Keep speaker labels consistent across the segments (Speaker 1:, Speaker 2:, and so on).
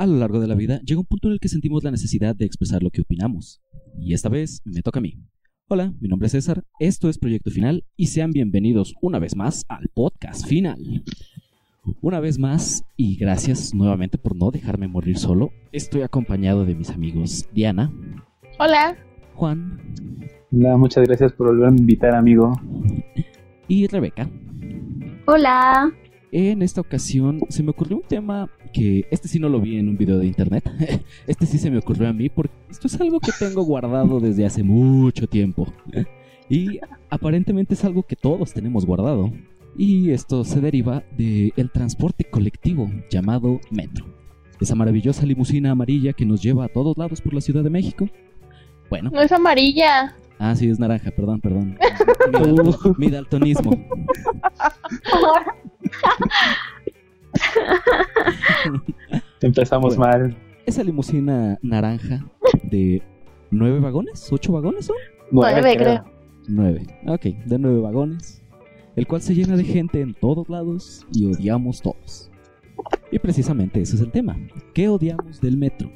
Speaker 1: A lo largo de la vida llega un punto en el que sentimos la necesidad de expresar lo que opinamos. Y esta vez me toca a mí. Hola, mi nombre es César, esto es Proyecto Final y sean bienvenidos una vez más al podcast final. Una vez más, y gracias nuevamente por no dejarme morir solo, estoy acompañado de mis amigos Diana.
Speaker 2: Hola.
Speaker 1: Juan.
Speaker 3: Hola, muchas gracias por volver a invitar, amigo.
Speaker 1: Y Rebeca.
Speaker 4: Hola.
Speaker 1: En esta ocasión se me ocurrió un tema que este sí no lo vi en un video de internet. este sí se me ocurrió a mí porque esto es algo que tengo guardado desde hace mucho tiempo. y aparentemente es algo que todos tenemos guardado. Y esto se deriva del el transporte colectivo llamado metro. Esa maravillosa limusina amarilla que nos lleva a todos lados por la Ciudad de México. Bueno.
Speaker 2: No es amarilla.
Speaker 1: Ah, sí, es naranja, perdón, perdón. Mi, mi daltonismo.
Speaker 3: Empezamos mal.
Speaker 1: Esa limusina naranja de nueve vagones, ocho vagones son?
Speaker 2: Nueve, creo.
Speaker 1: Nueve, ok, de nueve vagones. El cual se llena de gente en todos lados y odiamos todos. Y precisamente ese es el tema. ¿Qué odiamos del metro?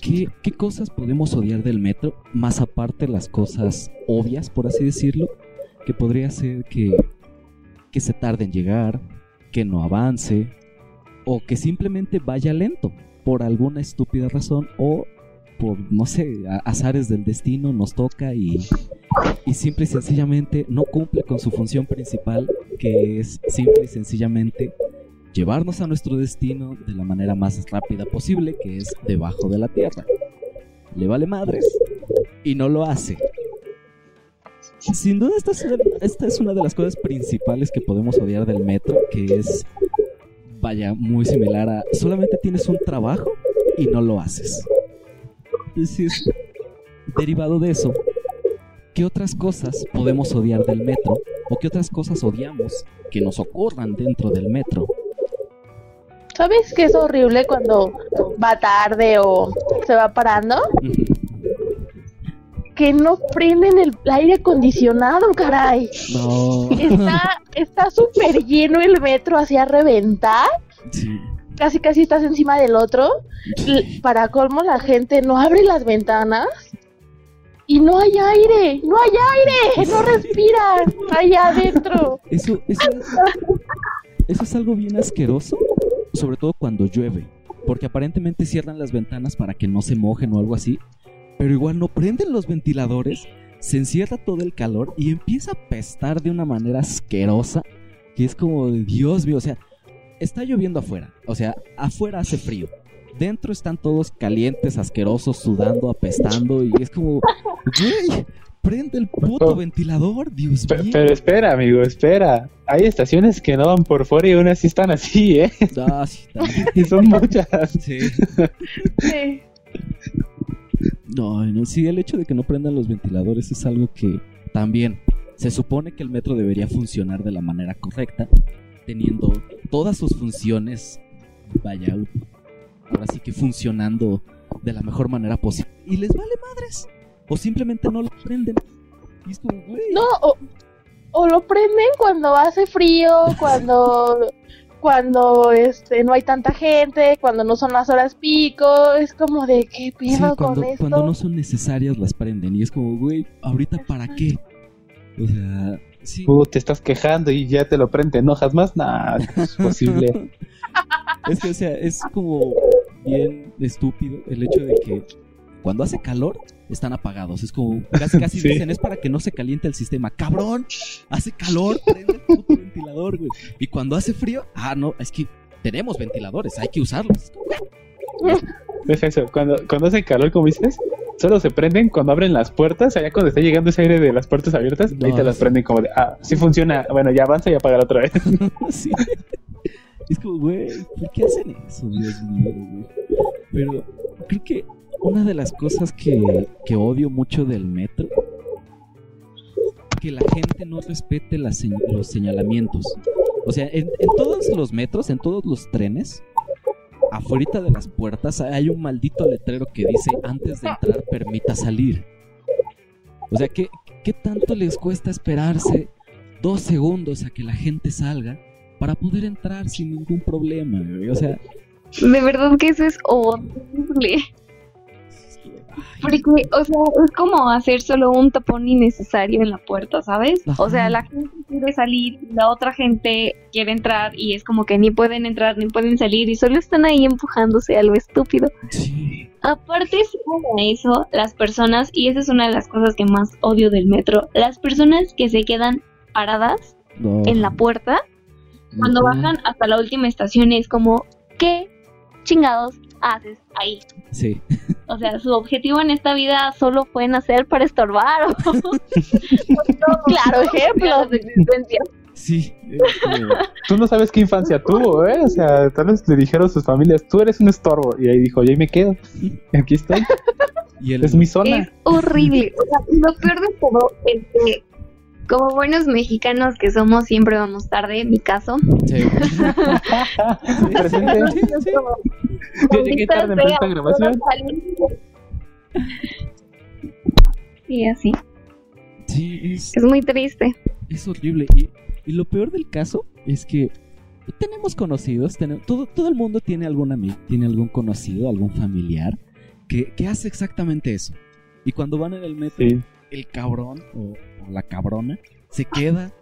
Speaker 1: ¿Qué, ¿Qué, cosas podemos odiar del metro? Más aparte las cosas obvias, por así decirlo, que podría ser que, que se tarde en llegar, que no avance, o que simplemente vaya lento por alguna estúpida razón o por, no sé, azares del destino nos toca y, y simple y sencillamente no cumple con su función principal, que es simple y sencillamente llevarnos a nuestro destino de la manera más rápida posible, que es debajo de la tierra. Le vale madres y no lo hace. Sin duda esta es, esta es una de las cosas principales que podemos odiar del metro, que es vaya, muy similar a solamente tienes un trabajo y no lo haces. Es decir, derivado de eso, ¿qué otras cosas podemos odiar del metro? ¿O qué otras cosas odiamos que nos ocurran dentro del metro?
Speaker 2: ¿Sabes qué es horrible cuando va tarde o se va parando? Que no prenden el aire acondicionado, caray.
Speaker 1: No.
Speaker 2: Está súper lleno el metro hacia reventar. Sí. Casi casi estás encima del otro. Para colmo la gente no abre las ventanas y no hay aire, no hay aire, no respiran allá adentro.
Speaker 1: Eso, eso, eso es algo bien asqueroso, sobre todo cuando llueve, porque aparentemente cierran las ventanas para que no se mojen o algo así, pero igual no prenden los ventiladores, se encierra todo el calor y empieza a pestar de una manera asquerosa, que es como de Dios mío, o sea, está lloviendo afuera, o sea, afuera hace frío. Dentro están todos calientes, asquerosos, sudando, apestando y es como, güey, prende el puto ventilador, Dios
Speaker 3: mío. Pero espera, amigo, espera. Hay estaciones que no van por fuera y aún así están así, ¿eh?
Speaker 1: Ah, sí,
Speaker 3: y son muchas.
Speaker 1: Sí. sí. No, no, sí, el hecho de que no prendan los ventiladores es algo que también se supone que el metro debería funcionar de la manera correcta, teniendo todas sus funciones, vaya, ahora sí que funcionando de la mejor manera posible. Y les vale madres. O simplemente no lo prenden.
Speaker 2: No, o, o lo prenden cuando hace frío, cuando cuando este no hay tanta gente, cuando no son las horas pico, es como de qué pedo
Speaker 1: con
Speaker 2: esto.
Speaker 1: Cuando no son necesarias las prenden y es como, güey, ahorita para qué? O sea, sí.
Speaker 3: Uh, te estás quejando y ya te lo prenden, ¿te enojas más? Nah, no es posible.
Speaker 1: es que, o sea, es como bien estúpido el hecho de que cuando hace calor están apagados. Es como casi casi dicen, es para que no se caliente el sistema. Cabrón, hace calor, prende el puto ventilador, güey. Y cuando hace frío, ah, no, es que tenemos ventiladores, hay que usarlos.
Speaker 3: Es eso, cuando, cuando hace calor, como dices, solo se prenden cuando abren las puertas, allá cuando está llegando ese aire de las puertas abiertas, ahí te las prenden como de, ah, sí funciona, bueno, ya avanza y apaga otra vez.
Speaker 1: sí. Es como, güey, ¿por qué hacen eso, Dios mío, güey? Pero creo que una de las cosas que, odio mucho del metro que la gente no respete los señalamientos. O sea, en, todos los metros, en todos los trenes, afuera de las puertas hay un maldito letrero que dice antes de entrar permita salir. O sea, ¿qué, qué tanto les cuesta esperarse dos segundos a que la gente salga para poder entrar sin ningún problema? O sea,
Speaker 4: De verdad que eso es horrible. Porque, o sea, es como hacer solo un tapón innecesario en la puerta, ¿sabes? O sea, la gente quiere salir, la otra gente quiere entrar y es como que ni pueden entrar ni pueden salir y solo están ahí empujándose a lo estúpido.
Speaker 1: Sí.
Speaker 4: Aparte, de eso, las personas, y esa es una de las cosas que más odio del metro, las personas que se quedan paradas
Speaker 1: No.
Speaker 4: en la puerta cuando bajan hasta la última estación es como, ¿qué chingados haces ahí?
Speaker 1: Sí.
Speaker 4: O sea, su objetivo en esta vida solo fue nacer para estorbar. ¿o?
Speaker 2: Claro, ejemplo.
Speaker 4: Las existencias.
Speaker 1: Sí. es como-
Speaker 3: Tú no sabes qué infancia tuvo, ¿eh? O sea, tal vez le dijeron a sus familias, tú eres un estorbo. Y ahí dijo, yo ahí me quedo. Aquí estoy.
Speaker 1: Y el,
Speaker 3: Es mi zona.
Speaker 4: Es horrible. O sea, lo peor de todo es que, como buenos mexicanos que somos, siempre vamos tarde, en mi caso.
Speaker 1: Sí.
Speaker 3: Presente. Yo llegué tarde en esta grabación.
Speaker 4: Y así.
Speaker 1: Sí, es,
Speaker 4: Es muy triste.
Speaker 1: es horrible. Y, y lo peor del caso es que tenemos conocidos, tenemos, todo, todo el mundo tiene algún amigo, tiene algún conocido, algún familiar que, que hace exactamente eso. Y cuando van en el metro,
Speaker 3: Sí.
Speaker 1: el cabrón o, o la cabrona se queda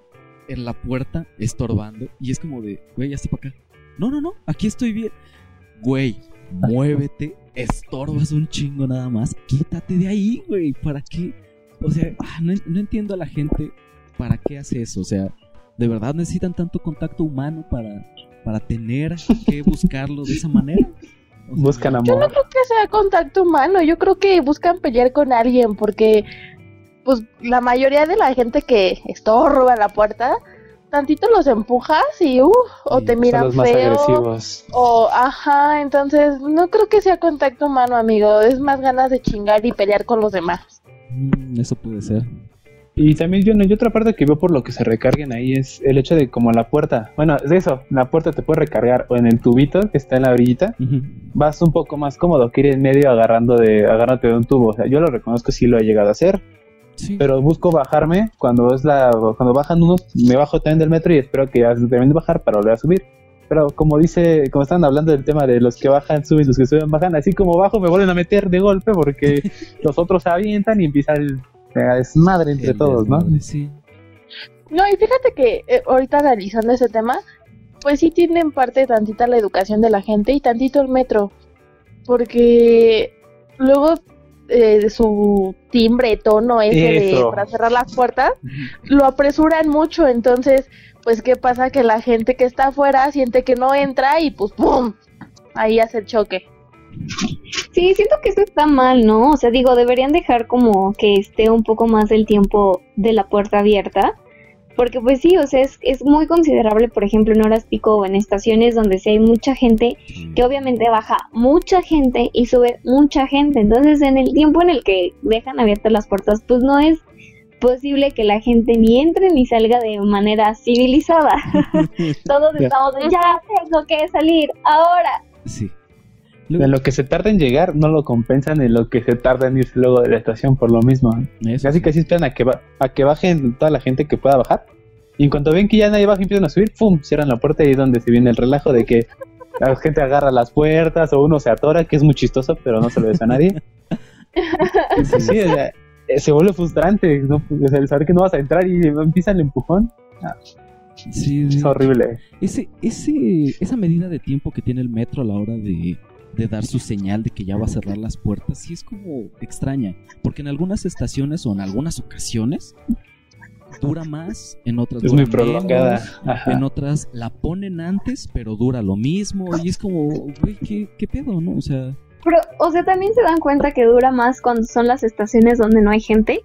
Speaker 1: en la puerta estorbando y es como de, güey, ya está para acá. No, no, no, aquí estoy bien. Güey, muévete, estorbas un chingo nada más, quítate de ahí, güey, ¿para qué? O sea, ah, no, no entiendo a la gente para qué hace eso, o sea, ¿de verdad necesitan tanto contacto humano para, para tener que buscarlo de esa manera? O sea,
Speaker 3: Buscan
Speaker 2: Yo no
Speaker 3: amor.
Speaker 2: creo que sea contacto humano, yo creo que buscan pelear con alguien porque pues la mayoría de la gente que estorba la puerta, tantito los empujas y uh, o
Speaker 1: Sí,
Speaker 2: te
Speaker 3: Son
Speaker 2: miran
Speaker 3: más
Speaker 2: feo
Speaker 3: agresivos.
Speaker 2: o ajá, entonces no creo que sea contacto humano, amigo, es más ganas de chingar y pelear con los demás.
Speaker 1: mm, eso puede ser.
Speaker 3: Y también yo, yo otra parte que veo por lo que se recarguen ahí es el hecho de como la puerta. Bueno, es eso, la puerta te puede recargar o en el tubito que está en la orillita. Vas un poco más cómodo que ir en medio agarrando de, agarrándote de un tubo. O sea, yo lo reconozco, sí lo he llegado a hacer.
Speaker 1: Sí.
Speaker 3: pero busco bajarme cuando es la cuando bajan unos me bajo también del metro y espero que ya se terminen de bajar para volver a subir pero como dice como están hablando del tema de los que bajan suben los que suben bajan así como bajo me vuelven a meter de golpe porque los otros se avientan y empieza el la desmadre entre
Speaker 1: El
Speaker 3: todos no
Speaker 1: Sí.
Speaker 2: No, y fíjate que eh, ahorita analizando ese tema, pues sí tiene en parte tantita la educación de la gente y tantito el metro. Porque luego eh, su timbre, tono ese de, para cerrar las puertas, lo apresuran mucho. Entonces, pues, ¿qué pasa? Que la gente que está afuera siente que no entra y pues, ¡pum! Ahí hace el choque.
Speaker 4: Sí, siento que eso está mal, ¿no? O sea, digo, deberían dejar como que esté un poco más el tiempo de la puerta abierta. Porque pues sí, o sea, es, es muy considerable, por ejemplo, en horas pico o en estaciones donde sí hay mucha gente, que obviamente baja mucha gente y sube mucha gente. Entonces, en el tiempo en el que dejan abiertas las puertas, pues no es posible que la gente ni entre ni salga de manera civilizada. Todos estamos de, ya tengo que salir, ahora.
Speaker 1: Sí.
Speaker 3: En lo que se tarda en llegar no lo compensan en lo que se tarda en irse luego de la estación por lo mismo
Speaker 1: Eso
Speaker 3: casi
Speaker 1: sí.
Speaker 3: casi esperan a que ba- a que bajen toda la gente que pueda bajar y en cuanto ven que ya nadie baja y empiezan a subir ¡pum! cierran la puerta y es donde se viene el relajo de que la gente agarra las puertas o uno se atora que es muy chistoso pero no se lo ves a nadie Sí, sí, o sea, eh, se vuelve frustrante, ¿no? O sea, el saber que no vas a entrar y empieza el empujón.
Speaker 1: Sí, sí.
Speaker 3: Es horrible.
Speaker 1: Ese, ese, esa medida de tiempo que tiene el metro a la hora de, de dar su señal de que ya va a cerrar las puertas, sí es como extraña. Porque en algunas estaciones o en algunas ocasiones dura más, en otras
Speaker 3: Es
Speaker 1: dura
Speaker 3: muy prolongada.
Speaker 1: menos, en otras la ponen antes, pero dura lo mismo. Y es como, güey, ¿qué, ¿qué pedo, no? O sea,
Speaker 4: Pero, o sea, también se dan cuenta que dura más cuando son las estaciones donde no hay gente.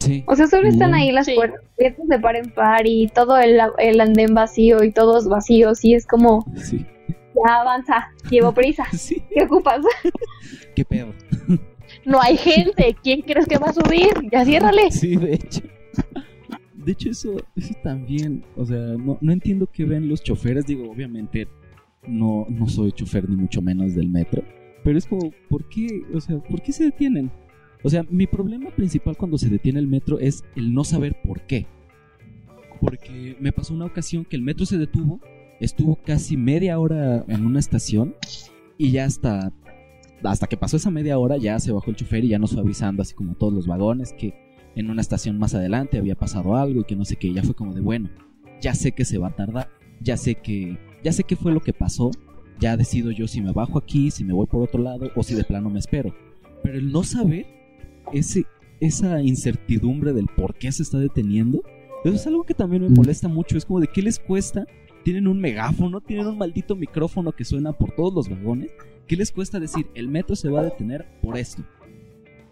Speaker 1: sí.
Speaker 4: O sea, solo están
Speaker 1: Mm.
Speaker 4: ahí las
Speaker 2: Sí.
Speaker 4: puertas abiertas de par en par y todo el, el andén vacío y todos vacíos. Y es como,
Speaker 1: Sí.
Speaker 4: Ya avanza, llevo prisa.
Speaker 1: Sí.
Speaker 4: ¿Qué ocupas?
Speaker 1: ¿Qué pedo?
Speaker 2: No hay gente. ¿Quién crees que va a subir? Ya ciérrale.
Speaker 1: Sí, de hecho. De hecho, eso, eso también, o sea, no, no entiendo qué ven los choferes. Digo, obviamente, no, no soy chofer ni mucho menos del metro. Pero es como, ¿por qué? O sea, ¿por qué se detienen? O sea, mi problema principal cuando se detiene el metro es el no saber por qué. Porque me pasó una ocasión que el metro se detuvo, estuvo casi media hora en una estación Y ya hasta, hasta que pasó esa media hora, ya se bajó el chofer y ya nos fue avisando, así como todos los vagones, que en una estación más adelante había pasado algo y que no sé qué. Ya fue como de, bueno, ya sé que se va a tardar, ya sé que, ya sé qué fue lo que pasó, ya decido yo si me bajo aquí, si me voy por otro lado o si de plano me espero. Pero el no saber ese, esa incertidumbre del por qué se está deteniendo, eso es algo que también me molesta mucho. Es como de qué les cuesta. Tienen un megáfono, tienen un maldito micrófono que suena por todos los vagones. ¿Qué les cuesta decir el metro se va a detener por esto?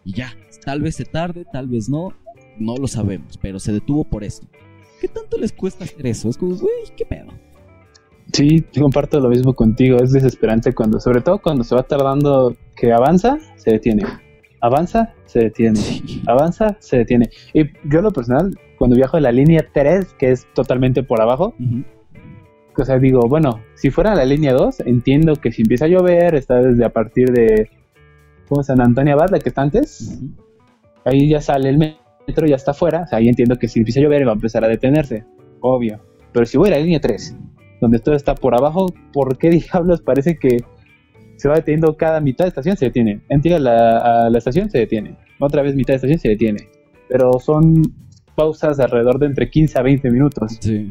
Speaker 1: Y ya, tal vez se tarde, tal vez no, no lo sabemos, pero se detuvo por esto. ¿Qué tanto les cuesta hacer eso? Es como, güey, ¿qué pedo?
Speaker 3: Sí, comparto lo mismo contigo. Es desesperante cuando, sobre todo cuando se va tardando que avanza, se detiene. Avanza, se detiene. Avanza, se detiene. Y yo lo personal, cuando viajo en la línea 3, que es totalmente por abajo, o sea, digo, bueno, si fuera la línea 2, entiendo que si empieza a llover, está desde a partir de, ¿cómo San Antonio Abad, la que está antes, ahí ya sale el metro, ya está afuera, o sea, ahí entiendo que si empieza a llover va a empezar a detenerse, obvio. Pero si voy a la línea 3, donde todo está por abajo, ¿por qué diablos parece que se va deteniendo cada mitad de estación? Se detiene. Entiendo la, a la estación, se detiene. Otra vez mitad de estación, se detiene. Pero son pausas alrededor de entre 15 a 20 minutos.
Speaker 1: Sí.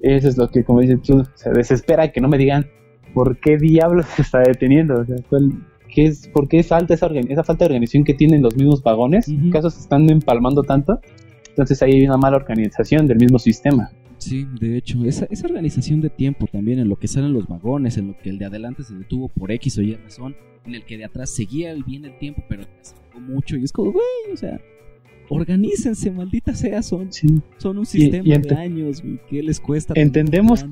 Speaker 3: Eso es lo que, como dices tú, se desespera que no me digan por qué diablos se está deteniendo. O sea, ¿qué es, ¿Por qué falta esa, esa falta de organización que tienen los mismos vagones? ¿En caso se están empalmando tanto? Entonces ahí hay una mala organización del mismo sistema.
Speaker 1: Sí, de hecho, esa, esa organización de tiempo también, en lo que salen los vagones, en lo que el de adelante se detuvo por X o Y razón, en el que de atrás seguía bien el tiempo, pero se mucho, y es como, güey, o sea, organícense, maldita sea, son, son un sistema de años, güey, ¿qué les cuesta?
Speaker 3: Entendemos.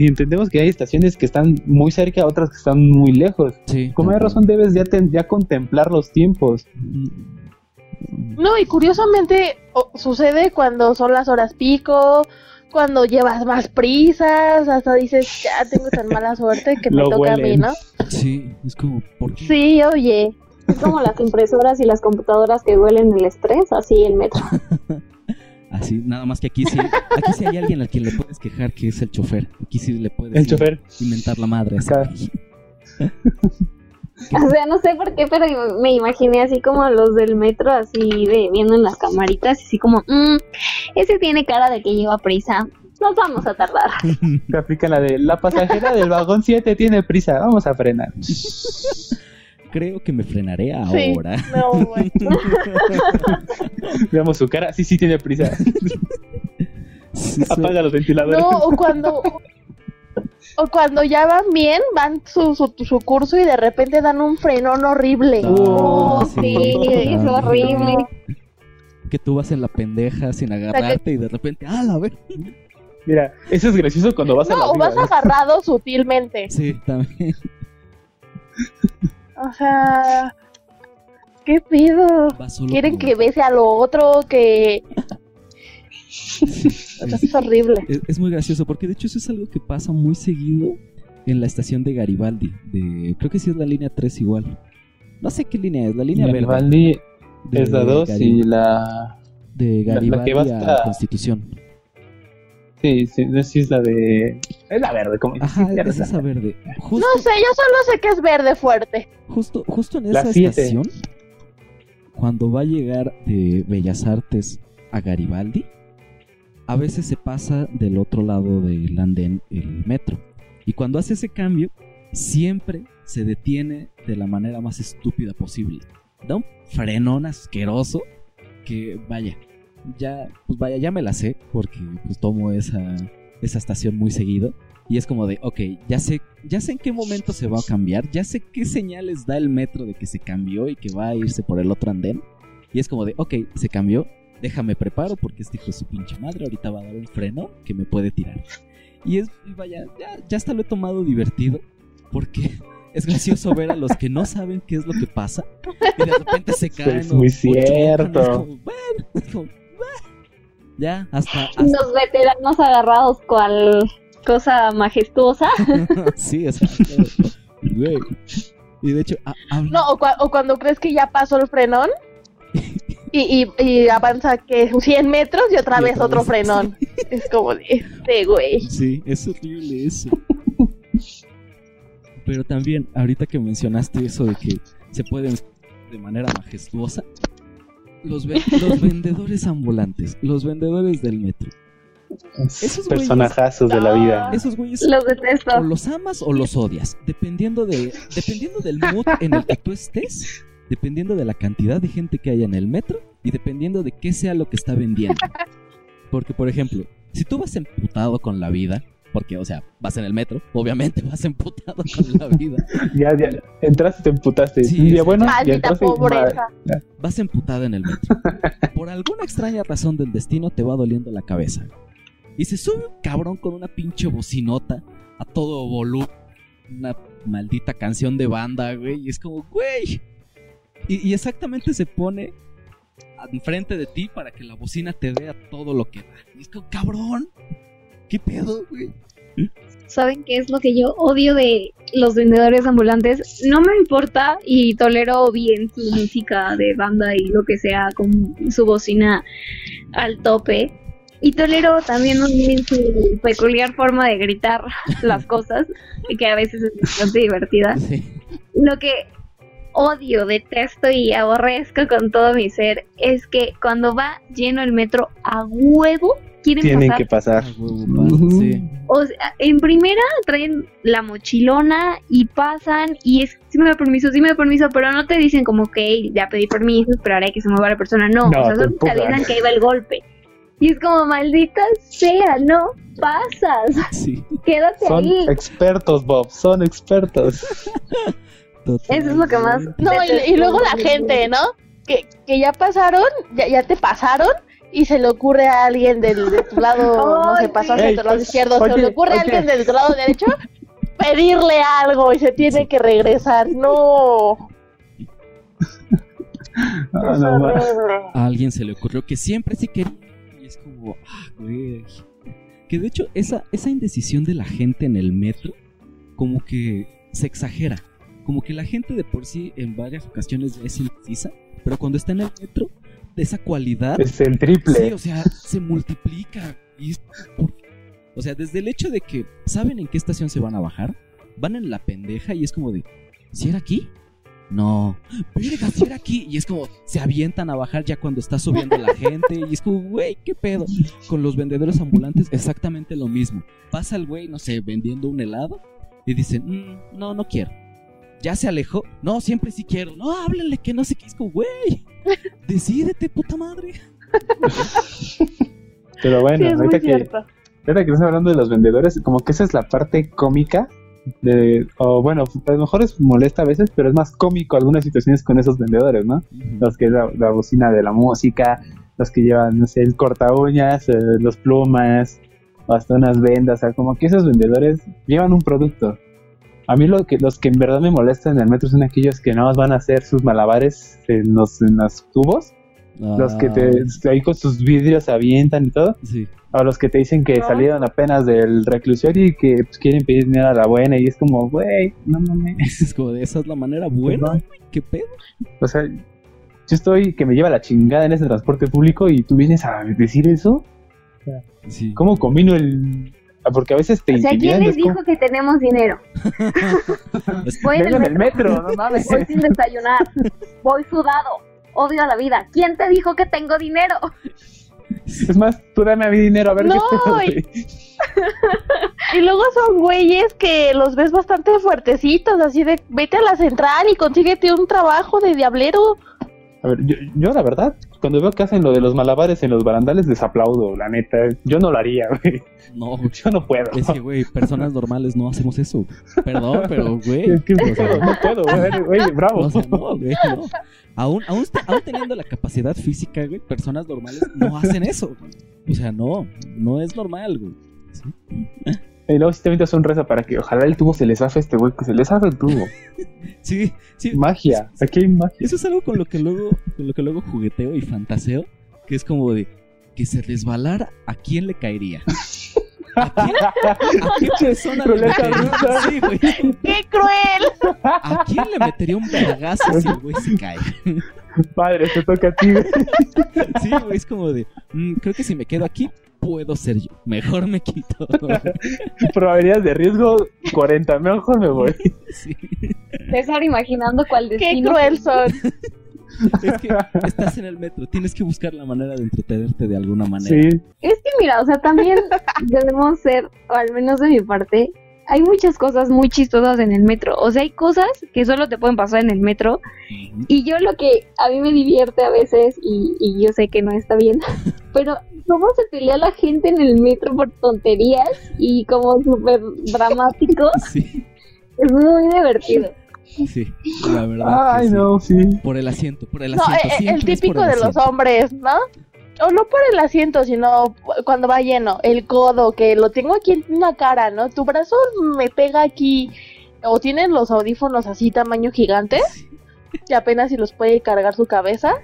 Speaker 3: Y entendemos que hay estaciones que están muy cerca, otras que están muy lejos. Sí, Como hay razón, debes ya, ya contemplar los tiempos.
Speaker 2: No, y curiosamente sucede cuando son las horas pico, cuando llevas más prisas, hasta dices, ya tengo tan mala suerte que me toca a mí, ¿no?
Speaker 1: Sí, es como, ¿por qué?
Speaker 2: Sí, oye.
Speaker 4: Es como las impresoras y las computadoras que huelen el estrés, así el metro.
Speaker 1: Así, nada más que aquí sí, aquí sí hay alguien al quien le puedes quejar que es el chofer. Aquí sí le puedes
Speaker 3: el chofer.
Speaker 1: inventar la madre.
Speaker 4: O sea, no sé por qué, pero me imaginé así como los del metro, así de viendo en las camaritas, así como, mmm, ese tiene cara de que lleva prisa. Nos vamos a tardar.
Speaker 3: Te aplica la de la pasajera del vagón 7 tiene prisa, vamos a frenar.
Speaker 1: Creo que me frenaré ahora.
Speaker 2: no, bueno.
Speaker 3: Veamos su cara, sí, sí tiene prisa. Apaga los ventiladores.
Speaker 2: No, o cuando o cuando ya van bien, van su, su, curso y de repente dan un frenón horrible.
Speaker 4: Oh, sí, es horrible.
Speaker 1: Que tú vas en la pendeja sin agarrarte y de repente, ¡ah, la ver!
Speaker 3: Mira, eso es gracioso cuando vas
Speaker 2: a
Speaker 3: la
Speaker 2: o vas agarrado sutilmente.
Speaker 1: Sí, también.
Speaker 2: O sea, ¿qué pedo? ¿Quieren que bese a lo otro? Que es horrible.
Speaker 1: Es, muy gracioso porque de hecho eso es algo que pasa muy seguido en la estación de Garibaldi. De, creo que sí es la línea 3 igual. No sé qué línea es, la línea
Speaker 3: Garibaldi es la 2 y la...
Speaker 1: De Garibaldi a Constitución.
Speaker 3: Sí, sí, no sé si es la de... Es la verde, como
Speaker 1: Ajá, es esa verde.
Speaker 2: No sé, yo solo sé que es verde fuerte.
Speaker 1: Justo, justo en esa estación, cuando va a llegar de Bellas Artes a Garibaldi, a veces se pasa del otro lado del andén el metro. Y cuando hace ese cambio, siempre se detiene de la manera más estúpida posible. Da un frenón asqueroso que vaya, ya, pues vaya, ya me la sé porque pues tomo esa, esa estación muy seguido. Y es como de, ok, ya sé, ya sé en qué momento se va a cambiar, ya sé qué señales da el metro de que se cambió y que va a irse por el otro andén. Y es como de, ok, se cambió, déjame preparo porque este hijo de su pinche madre ahorita va a dar un freno que me puede tirar. Y es, vaya, ya, ya hasta lo he tomado divertido porque es gracioso ver a los que no saben qué es lo que pasa y de repente se caen.
Speaker 3: Es muy cierto.
Speaker 1: ya, hasta, hasta,
Speaker 4: Los veteranos agarrados cual cosa majestuosa.
Speaker 1: sí, es Güey. Y de hecho,
Speaker 2: no, o, o, cuando crees que ya pasó el frenón y, y, avanza que 100 metros y otra vez otro frenón. Es como de este güey.
Speaker 1: Sí, es horrible eso. Pero también, ahorita que mencionaste eso de que se pueden de manera majestuosa, los, ve- los vendedores ambulantes, los vendedores del metro, Esos güeyes-
Speaker 3: personajazos de la vida.
Speaker 1: esos güeyes
Speaker 4: Los detesto.
Speaker 1: o los amas o los odias, dependiendo de dependiendo del mood en el que tú estés, dependiendo de la cantidad de gente que haya en el metro y dependiendo de qué sea lo que está vendiendo. Porque por ejemplo, si tú vas emputado con la vida, porque o sea, vas en el metro, obviamente vas emputado con la vida,
Speaker 3: Ya, ya, entraste y te emputaste.
Speaker 1: Sí,
Speaker 3: día
Speaker 1: sí.
Speaker 3: bueno, ya
Speaker 2: Maldita
Speaker 3: entraste
Speaker 2: pobreza.
Speaker 1: vas emputada en el metro. Por alguna extraña razón del destino te va doliendo la cabeza. Y se sube un cabrón con una pinche bocinota a todo volumen. Una maldita canción de banda, güey. Y es como, güey. Y, y exactamente se pone enfrente de ti para que la bocina te dé a todo lo que da. Y es como, cabrón. ¿Qué pedo, güey?
Speaker 4: ¿Saben qué es lo que yo odio de los vendedores ambulantes? No me importa y tolero bien su música de banda y lo que sea con su bocina al tope. Y tolero también su peculiar forma de gritar las cosas, que a veces es bastante divertida.
Speaker 1: Sí.
Speaker 4: Lo que odio, detesto y aborrezco con todo mi ser es que cuando va lleno el metro a huevo quieren
Speaker 3: Tienen
Speaker 4: pasar
Speaker 3: que pasar.
Speaker 1: Sí.
Speaker 4: o sea, en primera traen la mochilona y pasan y es, sí me da permiso, sí me da permiso, pero no te dicen como que ya pedí permiso, esperaré que se mueva la persona. No,
Speaker 3: No,
Speaker 4: o sea, solo te avisan que va el golpe. Y es como, maldita sea, no pasas,
Speaker 1: Sí.
Speaker 4: quédate
Speaker 3: Son
Speaker 4: ahí.
Speaker 3: expertos, Bob, son expertos.
Speaker 4: Eso es lo que más...
Speaker 2: No, y, y luego la gente, ¿no? Que, que ya pasaron, ya, ya te pasaron y se le ocurre a alguien del, de tu lado, no sé, pasó hacia tu lado
Speaker 3: Ey,
Speaker 2: izquierdo, se le ocurre a alguien del lado derecho pedirle algo y se tiene que regresar. No,
Speaker 3: Ah, no,
Speaker 1: a alguien se le ocurrió que siempre sí quería. Y es como, ah, güey. Que de hecho, esa, esa indecisión de la gente en el metro, como que se exagera. Como que la gente de por sí en varias ocasiones es indecisa, pero cuando está en el metro, de esa cualidad,
Speaker 3: es el triple.
Speaker 1: sí, o sea, se multiplica. Y O sea, desde el hecho de que saben en qué estación se van a bajar, van en la pendeja y es como de, ¿si era aquí? No, verga, si era aquí. Y es como, se avientan a bajar ya cuando está subiendo la gente. Y es como, güey, ¿qué pedo? Con los vendedores ambulantes, exactamente lo mismo. Pasa el güey, no sé, vendiendo un helado y dicen, "Mm, no, no quiero. Ya se alejó. No, siempre sí quiero. No, háblenle que no sé qué. Es como, güey, decídete, puta madre.
Speaker 3: Pero bueno,
Speaker 2: Sí, es muy
Speaker 3: ahorita, que, ahorita que estás hablando de los vendedores, como que esa es la parte cómica. De, o bueno, a lo mejor es molesta a veces, pero es más cómico algunas situaciones con esos vendedores, ¿no? Los que es la, la bocina de la música, los que llevan, no sé, el corta uñas, eh, los plumas, o hasta unas vendas, o sea, como que esos vendedores llevan un producto. A mí lo que, los que en verdad me molestan en el metro son aquellos que nada más van a hacer sus malabares en los, en los tubos, los que te, ahí con sus vidrios se avientan y todo,
Speaker 1: Ah, Sí.
Speaker 3: o los que te dicen que
Speaker 2: No.
Speaker 3: salieron apenas del reclusorio y que pues, quieren pedir dinero a la buena y es como, güey, no mames.
Speaker 1: Es como de esa es la manera buena. ¿Qué pedo?
Speaker 3: O sea, yo estoy que me lleva la chingada en ese transporte público y tú vienes a decir eso.
Speaker 1: Sí.
Speaker 3: ¿Cómo combino el...? Ah, Porque a veces te
Speaker 4: O sea, ¿quién les
Speaker 3: como,
Speaker 4: dijo que tenemos dinero? Voy en el
Speaker 3: en el metro, no mames.
Speaker 4: Voy sin desayunar. Voy sudado. Odio la vida. ¿Quién te dijo que tengo dinero?
Speaker 3: Es más, tú dame a mi dinero a ver
Speaker 2: No,
Speaker 3: qué pedo,
Speaker 2: y-. Y luego son güeyes que los ves bastante fuertecitos, así de vete a la central y consíguete un trabajo de diablero.
Speaker 3: A ver, yo, yo la verdad, cuando veo que hacen lo de los malabares en los barandales, les aplaudo, la neta. Yo no lo haría, güey.
Speaker 1: No,
Speaker 3: Yo no puedo.
Speaker 1: es que, güey, personas normales no hacemos eso. Perdón, pero, güey.
Speaker 3: Es que no
Speaker 1: o sea,
Speaker 3: no puedo, güey, bravo.
Speaker 1: o sea, no, güey, no. Aún, aún, te- aún teniendo la capacidad física, güey, personas normales no hacen eso. güey. O sea, no, no es normal, güey. Sí.
Speaker 3: Y luego si te avientas un rezo para que ojalá el tubo se les zafe a este güey, que se les zafe el tubo.
Speaker 1: Sí, sí.
Speaker 3: Magia, aquí hay magia.
Speaker 1: Eso es algo con lo que luego, con lo que luego jugueteo y fantaseo, que es como de que se resbalara, ¿a quién le caería? ¿A quién, a qué persona le metería?
Speaker 3: rusa.
Speaker 1: Sí, güey.
Speaker 2: ¡Qué cruel!
Speaker 1: ¿A quién le metería un vergazo si el güey se cae?
Speaker 3: Padre, te toca a ti, güey.
Speaker 1: Sí, güey, es como de, mm, creo que si me quedo aquí, puedo ser yo. Mejor me quito.
Speaker 3: Probabilidades de riesgo 40, mejor me voy.
Speaker 1: Sí.
Speaker 4: César imaginando cuál
Speaker 2: Qué
Speaker 4: destino.
Speaker 2: cruel son.
Speaker 1: Es que estás en el metro, tienes que buscar la manera de entretenerte de alguna manera.
Speaker 3: Sí,
Speaker 4: Es que mira, o sea, también debemos ser, o al menos de mi parte, hay muchas cosas muy chistosas en el metro. O sea, hay cosas que solo te pueden pasar en el metro. Y yo lo que a mí me divierte a veces, y, y yo sé que no está bien, pero cómo se pelea la gente en el metro por tonterías y como súper dramáticos,
Speaker 1: Sí,
Speaker 4: es muy divertido.
Speaker 1: sí, la verdad.
Speaker 3: Ay,
Speaker 1: sí.
Speaker 3: no, sí.
Speaker 1: Por el asiento, por el
Speaker 2: No,
Speaker 1: asiento.
Speaker 2: eh, eh, el típico de los hombres, ¿no? O no por el asiento, sino cuando va lleno. El codo, que lo tengo aquí en una cara, ¿no? Tu brazo me pega aquí. O tienen los audífonos así tamaño gigante. Y apenas si los puede cargar su cabeza.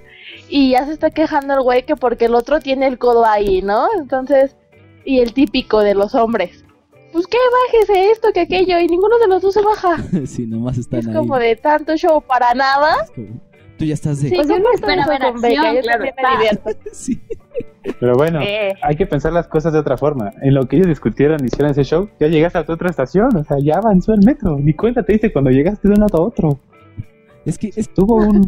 Speaker 2: Y ya se está quejando el güey que porque el otro tiene el codo ahí, ¿no? Entonces, y el típico de los hombres. Pues que bájese esto, que aquello, y ninguno de los dos se baja.
Speaker 1: sí, nomás están
Speaker 2: Es
Speaker 1: ahí.
Speaker 2: como de tanto show para nada.
Speaker 1: Es como- Tú ya estás de.
Speaker 2: Sí,
Speaker 4: Pues
Speaker 2: ¿cómo
Speaker 4: uno
Speaker 2: estás
Speaker 4: espera ver
Speaker 2: con Beca?
Speaker 4: acción,
Speaker 2: Yo
Speaker 4: claro
Speaker 2: también me
Speaker 4: está.
Speaker 2: divierto.
Speaker 1: Sí.
Speaker 3: Pero bueno,
Speaker 2: Eh.
Speaker 3: hay que pensar las cosas de otra forma. En lo que ellos discutieron y hicieron ese show, ya llegaste a tu otra estación. O sea, ya avanzó el metro. Ni cuenta te diste cuando llegaste de un lado a otro.
Speaker 1: Es que, es,
Speaker 3: Tuvo un,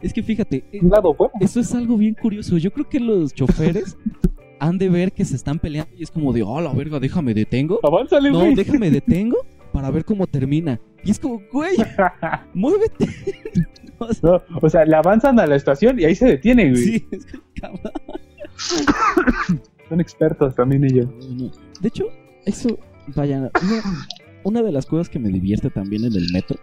Speaker 1: es que fíjate, eh,
Speaker 3: un lado bueno.
Speaker 1: eso es algo bien curioso. Yo creo que los choferes han de ver que se están peleando y es como de, oh, la verga, déjame detengo.
Speaker 3: Avánzale,
Speaker 1: No,
Speaker 3: güey.
Speaker 1: déjame detengo para ver cómo termina. Y es como, güey, muévete.
Speaker 3: No, o sea, le avanzan a la estación y ahí se detienen, güey.
Speaker 1: Sí, es que, cabrón.
Speaker 3: Son expertos también ellos.
Speaker 1: De hecho, eso, vaya, una, una de las cosas que me divierte también en el metro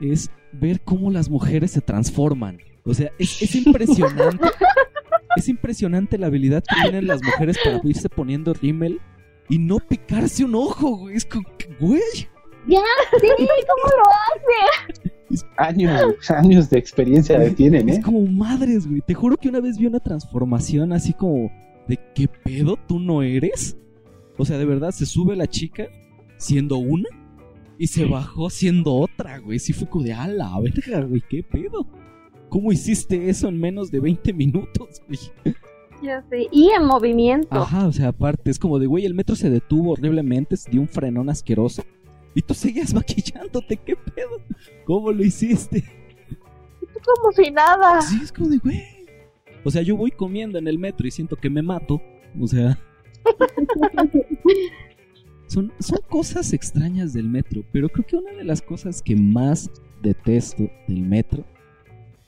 Speaker 1: es ver cómo las mujeres se transforman. O sea, es, es impresionante. es impresionante la habilidad que tienen las mujeres para irse poniendo rímel y no picarse un ojo, güey. Es como, güey.
Speaker 4: Ya, sí, ¿cómo lo
Speaker 3: Años, años de experiencia de tienen,
Speaker 1: Es
Speaker 3: ¿eh?
Speaker 1: como madres, güey. Te juro que una vez vi una transformación así como de qué pedo tú no eres. O sea, de verdad, se sube la chica siendo una y se bajó siendo otra, güey. Sí fue como de a la verga, güey, qué pedo. ¿Cómo hiciste eso en menos de 20 minutos, güey?
Speaker 4: Ya sé. Y en movimiento.
Speaker 1: Ajá, o sea, aparte, es como de, güey, el metro se detuvo horriblemente, se dio un frenón asqueroso. Y tú seguías maquillándote, ¿qué pedo? ¿Cómo lo hiciste?
Speaker 2: Como si nada.
Speaker 1: Sí, es como de, güey. O sea, yo voy comiendo en el metro y siento que me mato. O sea. son, son cosas extrañas del metro. Pero creo que una de las cosas que más detesto del metro.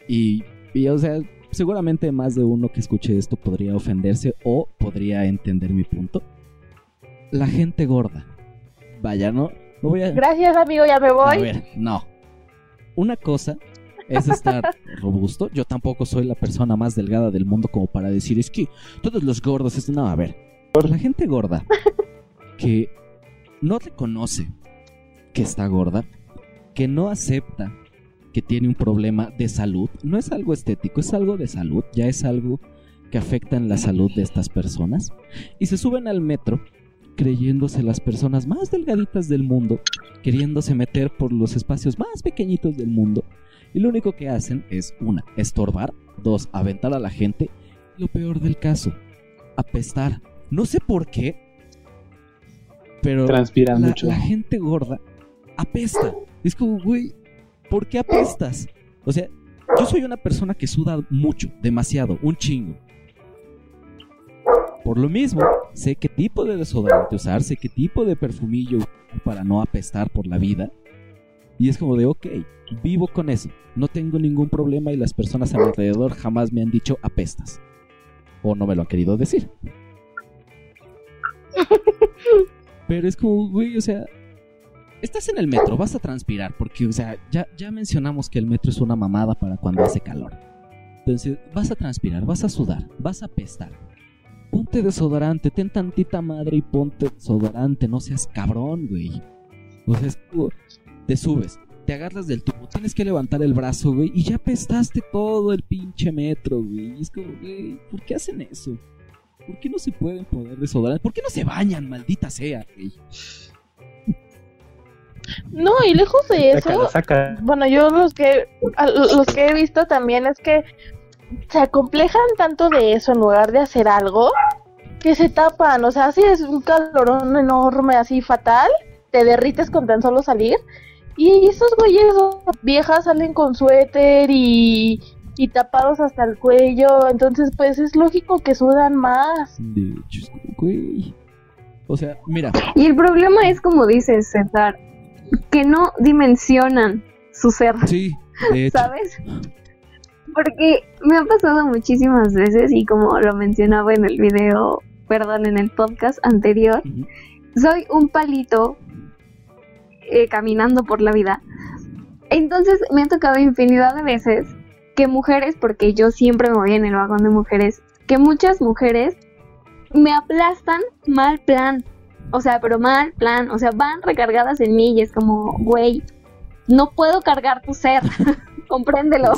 Speaker 1: Y, y, o sea, seguramente más de uno que escuche esto podría ofenderse o podría entender mi punto. La gente gorda. Vaya, no, no voy a.
Speaker 2: Gracias, amigo, ya me
Speaker 1: A
Speaker 2: voy.
Speaker 1: ver, no. Una cosa es estar robusto. Yo tampoco soy la persona más delgada del mundo como para decir, es que todos los gordos es... No, a ver. La gente gorda que no reconoce que está gorda, que no acepta que tiene un problema de salud, no es algo estético, es algo de salud, ya es algo que afecta en la salud de estas personas, y se suben al metro creyéndose las personas más delgaditas del mundo, queriéndose meter por los espacios más pequeñitos del mundo. Y lo único que hacen es, una, estorbar, dos, aventar a la gente, y lo peor del caso, apestar. No sé por qué, pero
Speaker 3: Transpiran
Speaker 1: la,
Speaker 3: mucho.
Speaker 1: la gente gorda apesta. Es como, güey, ¿por qué apestas? O sea, yo soy una persona que suda mucho, demasiado, un chingo. Por lo mismo, sé qué tipo de desodorante usar, sé qué tipo de perfumillo para no apestar por la vida. Y es como de, ok, vivo con eso. No tengo ningún problema y las personas a mi alrededor jamás me han dicho apestas. O no me lo han querido decir. Pero es como, güey, o sea, estás en el metro, vas a transpirar, porque, o sea, ya, ya mencionamos que el metro es una mamada para cuando hace calor. Entonces, vas a transpirar, vas a sudar, vas a apestar. Ponte desodorante, ten tantita madre y ponte desodorante, no seas cabrón, güey. O sea, es como, te subes, te agarras del tubo, tienes que levantar el brazo, güey, y ya apestaste todo el pinche metro, güey. Y es como, güey, ¿por qué hacen eso? ¿Por qué no se pueden poner desodorante? ¿Por qué no se bañan, maldita sea, güey?
Speaker 2: No, y lejos de eso, bueno, yo los que los que he visto también es que se acomplejan tanto de eso en lugar de hacer algo que se tapan, o sea, si es un calorón enorme, así fatal, te derrites con tan solo salir. Y esos güeyes viejas salen con suéter y, y tapados hasta el cuello, entonces pues es lógico que sudan más.
Speaker 1: De hecho, es como, güey. O sea, mira.
Speaker 4: Y el problema es, como dices, César, que no dimensionan su ser.
Speaker 1: Sí, de hecho.
Speaker 4: ¿Sabes? Porque me ha pasado muchísimas veces y como lo mencionaba en el video, perdón, en el podcast anterior, soy un palito eh, caminando por la vida. Entonces me ha tocado infinidad de veces que mujeres, porque yo siempre me voy en el vagón de mujeres, que muchas mujeres me aplastan mal plan. O sea, pero mal plan. O sea, van recargadas en mí y es como, güey, no puedo cargar tu ser. Compréndelo.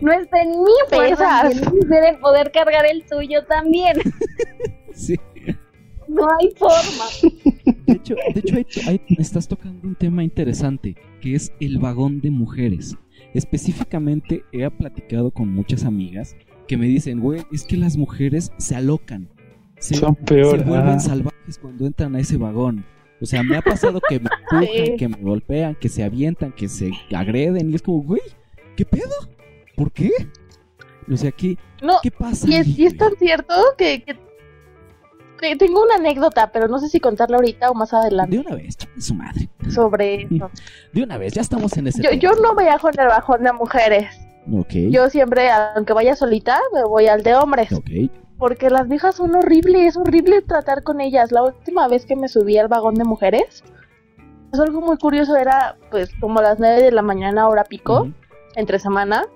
Speaker 4: No está en mi fuerza el poder cargar el tuyo también.
Speaker 1: Sí.
Speaker 4: No hay forma.
Speaker 1: De hecho, de hecho ahí estás tocando un tema interesante, que es el vagón de mujeres. Específicamente he platicado con muchas amigas que me dicen, güey, es que las mujeres se alocan. Se,
Speaker 3: Son
Speaker 1: se
Speaker 3: peor.
Speaker 1: vuelven
Speaker 3: ah.
Speaker 1: salvajes cuando entran a ese vagón. O sea, me ha pasado que me empujan,
Speaker 2: Sí.
Speaker 1: que me golpean, que se avientan, que se agreden. Y es como, güey, ¿qué pedo? ¿Por qué? O sea, ¿qué,
Speaker 2: No,
Speaker 1: qué pasa?
Speaker 2: y es,
Speaker 1: ahí,
Speaker 2: y es
Speaker 1: güey?
Speaker 2: tan cierto que, que- tengo una anécdota, pero no sé si contarla ahorita o más adelante
Speaker 1: De una vez, su madre.
Speaker 2: sobre eso.
Speaker 1: De una vez, ya estamos en ese
Speaker 2: Yo, yo no viajo en el bajón de mujeres.
Speaker 1: Ok.
Speaker 2: Yo siempre, aunque vaya solita, me voy al de hombres.
Speaker 1: Ok.
Speaker 2: Porque las viejas son horribles, es horrible tratar con ellas. La última vez que me subí al vagón de mujeres, pues algo muy curioso era, pues, como a las 9 de la mañana, hora pico, entre semana.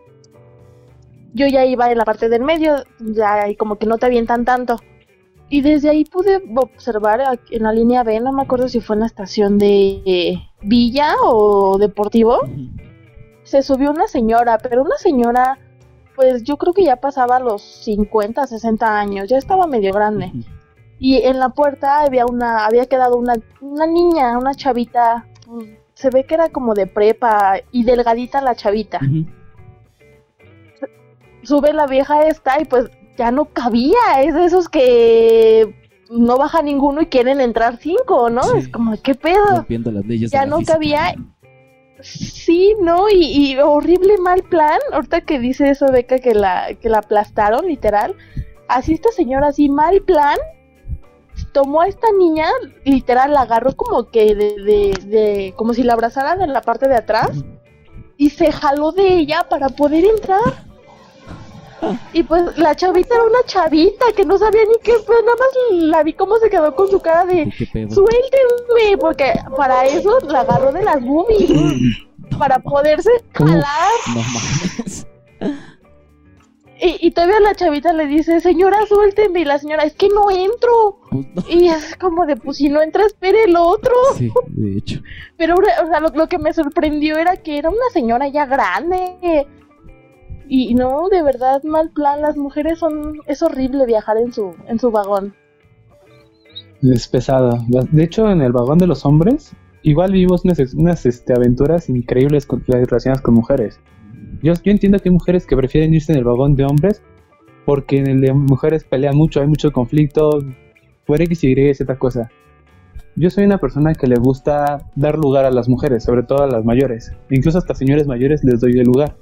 Speaker 2: Yo ya iba en la parte del medio, ya como que no te avientan tanto. Y desde ahí pude observar en la línea B, no me acuerdo si fue en la estación de Villa o Deportivo, se subió una señora, pero una señora, pues yo creo que ya pasaba los 50, 60 años, ya estaba medio grande. Y en la puerta había una, había quedado una, una niña, una chavita, pues, se ve que era como de prepa y delgadita la chavita. Sube la vieja esta y pues ya no cabía, es de esos que no baja ninguno y quieren entrar cinco, ¿no?
Speaker 1: Sí.
Speaker 2: Es como, ¿qué pedo?
Speaker 1: Rompiendo las leyes
Speaker 2: Ya no
Speaker 1: física.
Speaker 2: cabía. Sí, ¿no? Y, y horrible mal plan. Ahorita que dice eso, Beca, que la, que la aplastaron, literal. Así esta señora, así mal plan, tomó a esta niña, literal, la agarró como que de, de, de- como si la abrazaran en la parte de atrás y se jaló de ella para poder entrar. Y pues la chavita era una chavita que no sabía ni qué, pues nada más la vi cómo se quedó con su cara de,
Speaker 1: ¿Tú ¿Qué pedo?
Speaker 2: Suéltenme, porque para eso la agarró de las boobies, para poderse jalar.
Speaker 1: No mames.
Speaker 2: Y, y todavía la chavita le dice, señora, suéltenme. Y la señora, es que no entro.
Speaker 1: Pues no.
Speaker 2: Y es como de, pues si no entra, espere el otro.
Speaker 1: Sí, de hecho.
Speaker 2: Pero, o sea, lo, lo que me sorprendió era que era una señora ya grande. Y no, de verdad, mal plan. Las mujeres son, es horrible viajar en su, en su vagón.
Speaker 3: Es pesado. De hecho, en el vagón de los hombres, igual vivimos unas, unas este, aventuras increíbles con, relacionadas con mujeres. Yo, yo entiendo que hay mujeres que prefieren irse en el vagón de hombres porque en el de mujeres pelean mucho, hay mucho conflicto, por X y Y, otra cosa. Yo soy una persona que le gusta dar lugar a las mujeres, sobre todo a las mayores. Incluso hasta señores mayores les doy el lugar,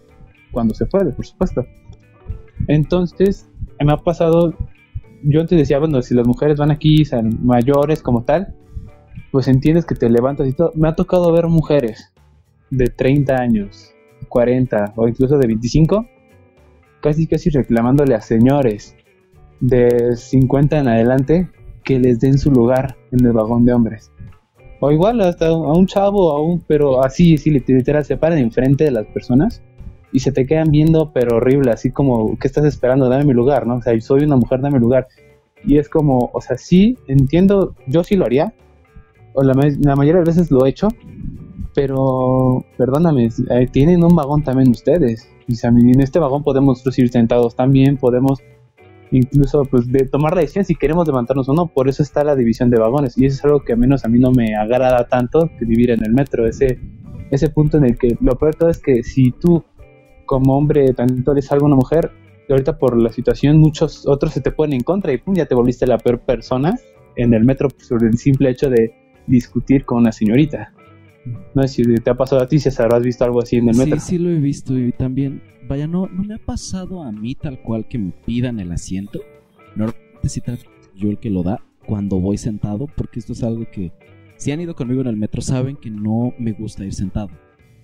Speaker 3: cuando se puede, por supuesto. Entonces, me ha pasado yo antes decía, bueno, si las mujeres van aquí, son mayores como tal, pues entiendes que te levantas y todo. Me ha tocado ver mujeres de 30 años, 40 o incluso de 25, casi casi reclamándole a señores de 50 en adelante que les den su lugar en el vagón de hombres. O igual hasta a un chavo, a un, pero así, sí, literal, se paran enfrente de las personas y se te quedan viendo, pero horrible, así como, ¿qué estás esperando? Dame mi lugar, ¿no? O sea, soy una mujer, dame mi lugar. Y es como, o sea, sí, entiendo, yo sí lo haría, o la, la mayoría de veces lo he hecho, pero, perdóname, eh, tienen un vagón también ustedes. Y, en este vagón podemos nosotros ir sentados también, podemos incluso pues de tomar la decisión si queremos levantarnos o no, por eso está la división de vagones y eso es algo que a menos a mí no me agrada tanto que vivir en el metro, ese, ese punto en el que lo peor todo es que si tú como hombre tanto eres algo una mujer, ahorita por la situación muchos otros se te ponen en contra y pum, ya te volviste la peor persona en el metro sobre el simple hecho de discutir con una señorita. No sé si te ha pasado a ti, si habrás visto algo así en el metro.
Speaker 1: Sí, sí lo he visto y también, vaya, no, no me ha pasado a mí tal cual que me pidan el asiento. Normalmente sí yo el que lo da cuando voy sentado, porque esto es algo que si han ido conmigo en el metro saben que no me gusta ir sentado.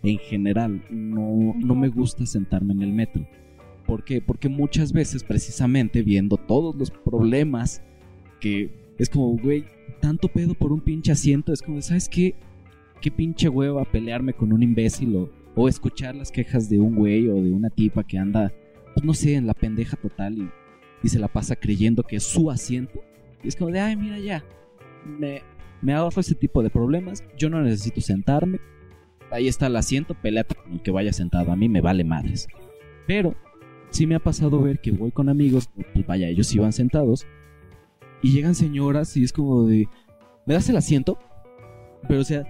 Speaker 1: En general, no, no me gusta sentarme en el metro. ¿Por qué? Porque muchas veces, precisamente viendo todos los problemas que es como, güey, tanto pedo por un pinche asiento, es como, ¿sabes qué? Qué pinche hueva pelearme con un imbécil o, o escuchar las quejas de un güey o de una tipa que anda, pues no sé, en la pendeja total y, y se la pasa creyendo que es su asiento. Y es como de, ay, mira ya, me, me ahorro ese tipo de problemas, yo no necesito sentarme, ahí está el asiento, peleate con el que vaya sentado, a mí me vale madres. Pero sí me ha pasado ver que voy con amigos, pues vaya, ellos iban sentados, y llegan señoras y es como de, ¿me das el asiento? Pero o sea,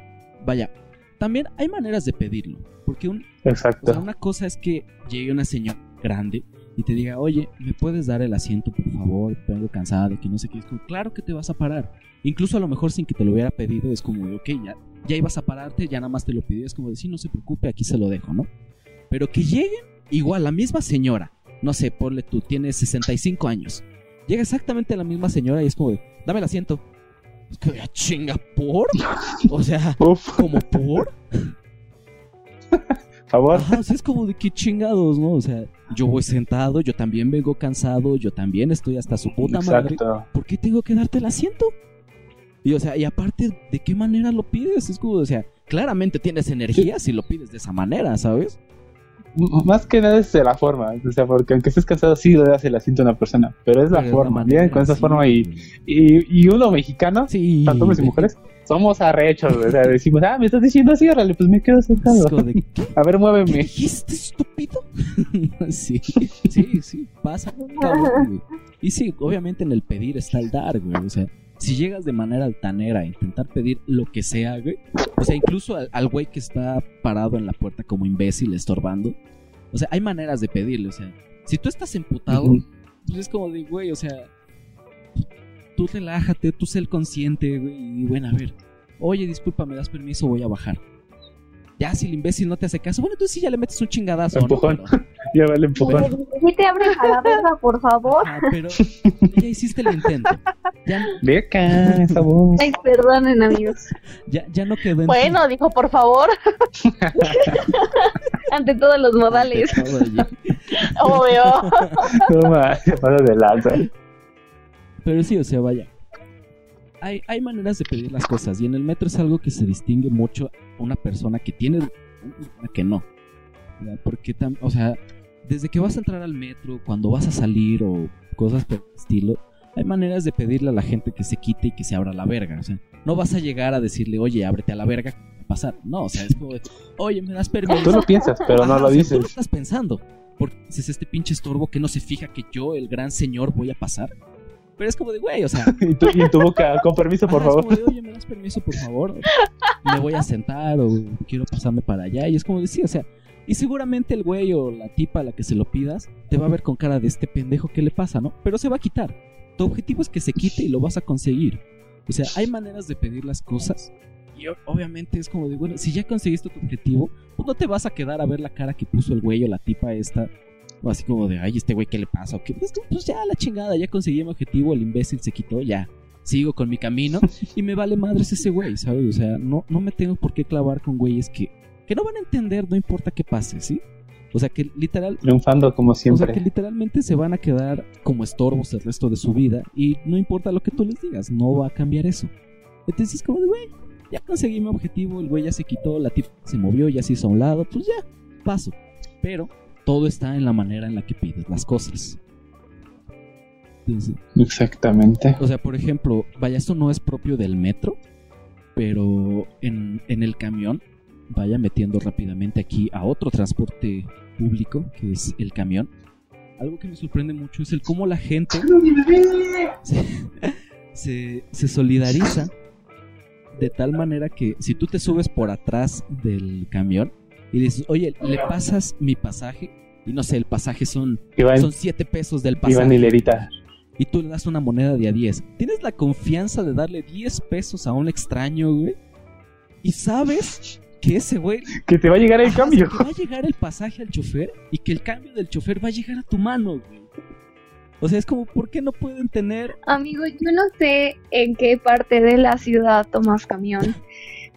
Speaker 1: vaya, también hay maneras de pedirlo, porque un,
Speaker 3: Exacto.
Speaker 1: una cosa es que llegue una señora grande y te diga, oye, ¿me puedes dar el asiento, por favor? Vengo cansada de que no sé qué. Es como, claro que te vas a parar. Incluso a lo mejor sin que te lo hubiera pedido, es como, ok, ya, ya ibas a pararte, ya nada más te lo pidió. Es como decir, no se preocupe, aquí se lo dejo, ¿no? Pero que lleguen, igual, la misma señora, no sé, ponle tú, tienes 65 años. Llega exactamente la misma señora y es como, dame el asiento. Es que, ya chinga, ¿por? O sea, como por
Speaker 3: favor.
Speaker 1: Ajá, o sea, es como de qué chingados, ¿no? O sea, yo voy sentado, yo también vengo cansado, yo también estoy hasta su puta
Speaker 3: Exacto.
Speaker 1: madre. ¿Por qué tengo que darte el asiento? Y o sea, y aparte, ¿de qué manera lo pides? Es como, o sea, claramente tienes energía si lo pides de esa manera, ¿sabes?
Speaker 3: Más que nada es de la forma, o sea, porque aunque estés cansado sí le das el asiento a una persona, pero es la
Speaker 1: Pero
Speaker 3: forma, llegan con esa
Speaker 1: sí.
Speaker 3: forma y, y, y uno mexicano,
Speaker 1: Sí.
Speaker 3: tanto hombres y mujeres, somos arrechos, o sea, decimos, ah, me estás diciendo así, órale, pues me quedo sentado.
Speaker 1: de, ¿qué,
Speaker 3: A ver,
Speaker 1: ¿qué
Speaker 3: muéveme.
Speaker 1: dijiste, estúpido? sí, sí, sí, pasa, cabrón, güey. Y sí, obviamente en el pedir está el dar, güey. O sea, si llegas de manera altanera a intentar pedir lo que sea, güey. O sea, incluso al, al güey que está parado en la puerta como imbécil, estorbando. O sea, hay maneras de pedirle. O sea, si tú estás emputado, pues es como de, güey, o sea, tú relájate, tú sé el consciente, güey. Y bueno, a ver, oye, disculpa, me das permiso, voy a bajar. Ya, si el imbécil no te hace caso, bueno, entonces sí ya le metes un chingadazo, ¿no?
Speaker 3: Empujón.
Speaker 1: Pero-
Speaker 3: Ya vale empujón.
Speaker 4: ¿Sí te abres a la verga, por favor?
Speaker 1: Ah, pero ya hiciste el intento. Ya,
Speaker 3: Ve acá, esa voz.
Speaker 4: Ay, perdonen, amigos.
Speaker 1: ya, ya no quedó en ti.
Speaker 2: Bueno, dijo, por favor.
Speaker 4: Ante todos los modales.
Speaker 1: Ante todo.
Speaker 2: Obvio.
Speaker 3: No se pasa de lanza.
Speaker 1: Pero sí, o sea, vaya. Hay, hay maneras de pedir las cosas y en el metro es algo que se distingue mucho una persona que tiene una que no. Porque, tam- o sea, desde que vas a entrar al metro, cuando vas a salir o cosas por el estilo, hay maneras de pedirle a la gente que se quite y que se abra la verga. O sea, no vas a llegar a decirle, oye, ábrete a la verga, ¿qué va a pasar? No, o sea, es como, de, oye, me das permiso.
Speaker 3: Tú lo piensas, pero no lo
Speaker 1: o sea, Tú lo
Speaker 3: dices.
Speaker 1: estás pensando. Porque es este pinche estorbo que no se fija que yo, el gran señor, voy a pasar. Pero es como de, güey, o sea.
Speaker 3: Y, tú- y en tu boca, con permiso, por
Speaker 1: ajá, es
Speaker 3: favor.
Speaker 1: como de, Oye, ¿me das permiso, por favor? Me voy a sentar o quiero pasarme para allá. Y es como de, sí, o sea. Y seguramente el güey o la tipa a la que se lo pidas te va a ver con cara de este pendejo que le pasa, ¿no? Pero se va a quitar. Tu objetivo es que se quite y lo vas a conseguir. O sea, hay maneras de pedir las cosas. Y obviamente es como de, bueno, si ya conseguiste tu objetivo, pues no te vas a quedar a ver la cara que puso el güey o la tipa esta. O así como de, ay, este güey, ¿qué le pasa? O qué? Pues, pues ya, la chingada, ya conseguí mi objetivo, el imbécil se quitó, ya. Sigo con mi camino y me vale madres ese güey, ¿sabes? O sea, no, no me tengo por qué clavar con güeyes que, que no van a entender, no importa qué pase, ¿sí? O sea, que literal,
Speaker 3: Triunfando como
Speaker 1: o sea, que
Speaker 3: siempre.
Speaker 1: literalmente se van a quedar como estorbos el resto de su vida y no importa lo que tú les digas, no va a cambiar eso. Entonces es como de, güey, ya conseguí mi objetivo, el güey ya se quitó, la tipa se movió, ya se hizo a un lado, pues ya, paso. Pero todo está en la manera en la que pides las cosas. Entonces,
Speaker 3: Exactamente.
Speaker 1: o sea, por ejemplo, vaya, esto no es propio del metro, pero en, en el camión, vaya metiendo rápidamente aquí a otro transporte público, que es el camión. Algo que me sorprende mucho es el cómo la gente se, se, se solidariza de tal manera que si tú te subes por atrás del camión y dices, oye, ¿le pasas mi pasaje? y no sé, el pasaje son,
Speaker 3: en,
Speaker 1: son 7 pesos del pasaje.
Speaker 3: hilerita.
Speaker 1: y tú le das una moneda de a 10. ¿Tienes la confianza de darle 10 pesos a un extraño, güey? Y sabes que ese güey
Speaker 3: Que te va a llegar el cambio.
Speaker 1: que va a llegar el pasaje al chofer y que el cambio del chofer va a llegar a tu mano, güey. O sea, es como, ¿por qué no pueden tener
Speaker 4: Amigo, yo no sé en qué parte de la ciudad tomas camión.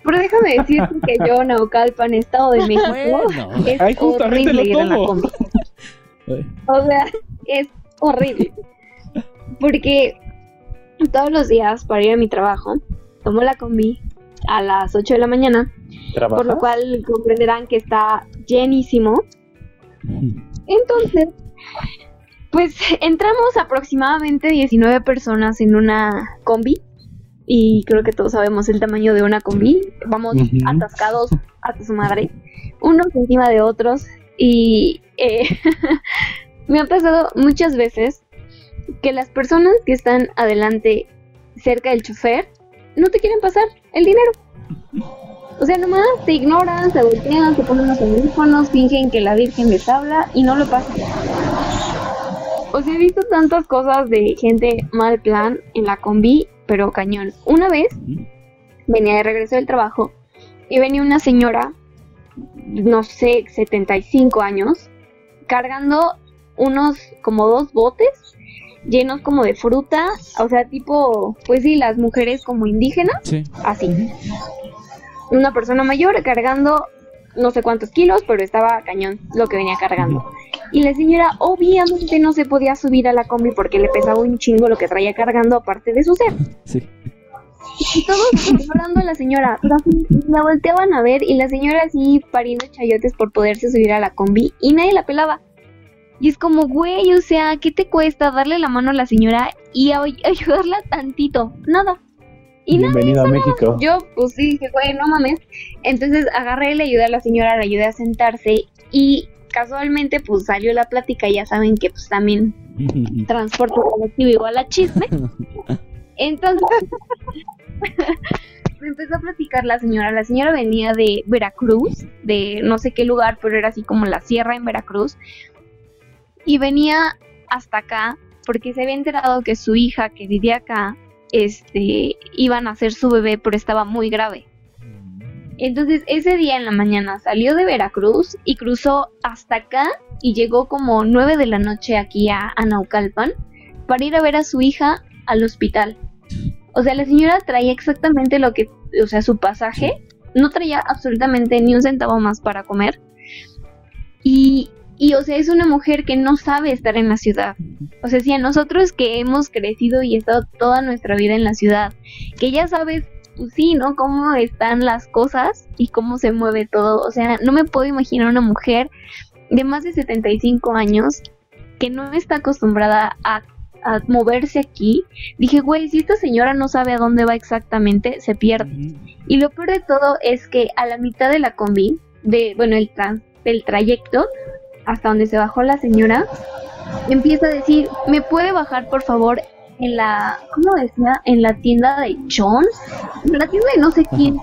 Speaker 4: Pero déjame decirte que yo, Naucalpan, Estado de México,
Speaker 1: Bueno.
Speaker 4: es horrible
Speaker 3: lo
Speaker 4: ir en la combi. O sea, es horrible. Porque todos los días para ir a mi trabajo, tomo la combi a las 8 de la mañana, por lo
Speaker 3: ¿Trabajas?
Speaker 4: cual comprenderán que está llenísimo. Entonces, pues entramos aproximadamente 19 personas en una combi. Y creo que todos sabemos el tamaño de una combi. Vamos atascados hasta su madre, unos encima de otros. Y eh, me ha pasado muchas veces que las personas que están adelante, cerca del chofer, no te quieren pasar el dinero. O sea, nomás te ignoran, se voltean, se ponen los audífonos, fingen que la Virgen les habla y no lo pasan. O sea, he visto tantas cosas de gente mal plan en la combi, pero cañón. Una vez venía de regreso del trabajo y venía una señora, no sé, 75 años, cargando unos como dos botes llenos como de fruta, o sea, tipo, pues sí, las mujeres como indígenas,
Speaker 1: Sí.
Speaker 4: así. Una persona mayor cargando no sé cuántos kilos, pero estaba cañón lo que venía cargando. Y la señora obviamente no se podía subir a la combi porque le pesaba un chingo lo que traía cargando aparte de su ser.
Speaker 1: Sí.
Speaker 4: Y todos hablando a la señora, la volteaban a ver y la señora así pariendo chayotes por poderse subir a la combi y nadie la pelaba. Y es como, güey, o sea, ¿qué te cuesta darle la mano a la señora y a- ayudarla tantito? Nada. Y nada,
Speaker 3: Bienvenido a México.
Speaker 4: yo pues sí dije, güey, no mames. Entonces agarré y le ayudé a la señora, le ayudé a sentarse y casualmente pues salió la plática, ya saben que pues también transporte colectivo igual a chisme. Entonces, me empezó a platicar la señora. La señora venía de Veracruz, de no sé qué lugar, pero era así como la sierra en Veracruz. Y venía hasta acá porque se había enterado que su hija, que vivía acá, este, iba a nacer su bebé, pero estaba muy grave. Entonces ese día en la mañana salió de Veracruz y cruzó hasta acá y llegó como 9 de la noche aquí a, a Naucalpan para ir a ver a su hija al hospital. O sea, la señora traía exactamente lo que, o sea, su pasaje, no traía absolutamente ni un centavo más para comer. Y, y, o sea, es una mujer que no sabe estar en la ciudad. O sea, si a nosotros que hemos crecido y estado toda nuestra vida en la ciudad, que ya sabes, pues sí, ¿no? Cómo están las cosas y cómo se mueve todo. O sea, no me puedo imaginar una mujer de más de 75 años que no está acostumbrada a, a moverse aquí. Dije, güey, si esta señora no sabe a dónde va exactamente, se pierde. Y lo peor de todo es que a la mitad de la combi, de, bueno, el, trans, del trayecto, hasta donde se bajó la señora, empieza a decir, ¿me puede bajar por favor en la, ¿cómo decía? En la tienda de Chon, en la tienda de no sé quién.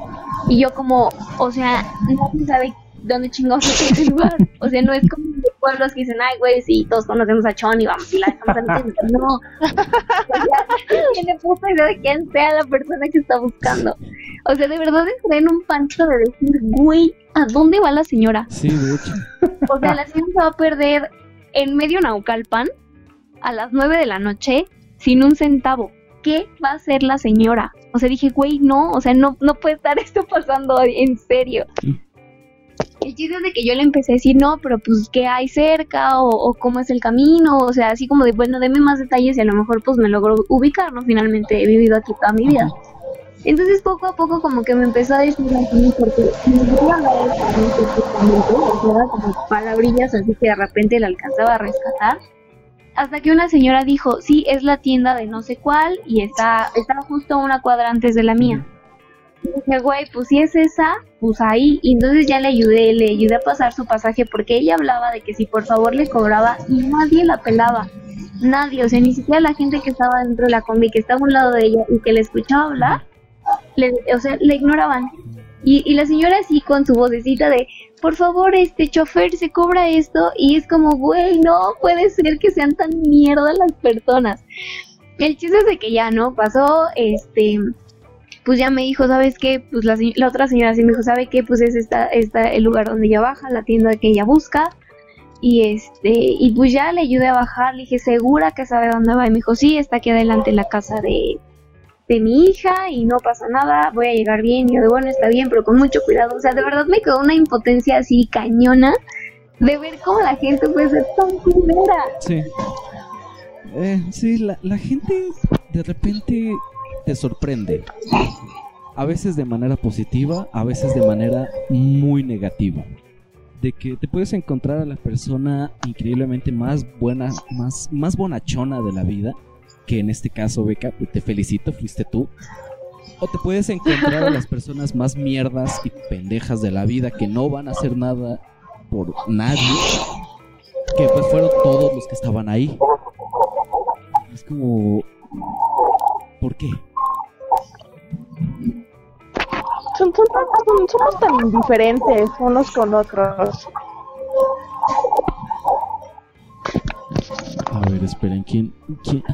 Speaker 4: Y yo como, o sea, nadie sabe dónde chingados es ese lugar. O sea, no es como los pueblos que dicen, ay, güey, sí, todos conocemos a Chon y vamos y la dejamos en la tienda. No. O sea, tiene puta idea de quién sea la persona que está buscando. O sea, de verdad entré en un pancho de decir, güey, ¿a dónde va la señora?
Speaker 1: Sí, de hecho.
Speaker 4: O sea, la señora se va a perder en medio Naucalpan a las 9 de la noche sin un centavo. ¿Qué va a hacer la señora? O sea, dije, güey, no, o sea, no, no puede estar esto pasando en serio. El chiste es de que yo le empecé a decir, no, pero pues, ¿qué hay cerca? O, o cómo es el camino? O sea, así como de, bueno, deme más detalles y a lo mejor pues me logro ubicar, ¿no? Finalmente he vivido aquí toda mi vida. Entonces poco a poco como que me empezó a decir así, porque era como palabrillas así que de repente la alcanzaba a rescatar. Hasta que una señora dijo, sí, es la tienda de no sé cuál y está, está justo una cuadra antes de la mía. Y dije, güey, pues si es esa, pues ahí. Y entonces ya le ayudé, le ayudé a pasar su pasaje porque ella hablaba de que si por favor le cobraba y nadie la pelaba. Nadie, o sea, ni siquiera la gente que estaba dentro de la combi, que estaba a un lado de ella y que le escuchaba hablar, le, o sea, le ignoraban. Y, y la señora así con su vocecita de, por favor, este chofer se cobra esto y es como, güey, no puede ser que sean tan mierda las personas. El chiste es de que ya no pasó, este, pues ya me dijo, ¿sabes qué? Pues la, la otra señora sí me dijo, ¿sabe qué? Pues es esta, el lugar donde ella baja, la tienda que ella busca. Y este, y pues ya le ayudé a bajar, le dije, ¿segura que sabe dónde va? Y me dijo, sí, está aquí adelante en la casa de, de mi hija y no pasa nada, voy a llegar bien. Y yo bueno, está bien, pero con mucho cuidado. O sea, de verdad me quedó una impotencia así cañona de ver cómo la gente puede ser tan culera.
Speaker 1: Sí. Eh, sí, la, la gente de repente te sorprende. A veces de manera positiva, a veces de manera muy negativa. De que te puedes encontrar a la persona increíblemente más buena, más, más bonachona de la vida. Que en este caso, Beca, te felicito, fuiste tú. O te puedes encontrar a las personas más mierdas y pendejas de la vida que no van a hacer nada por nadie. Que pues fueron todos los que estaban ahí. Es como... ¿Por qué?
Speaker 2: Son, son, son- somos tan diferentes unos con otros.
Speaker 1: A ver, esperen, ¿quién? quién?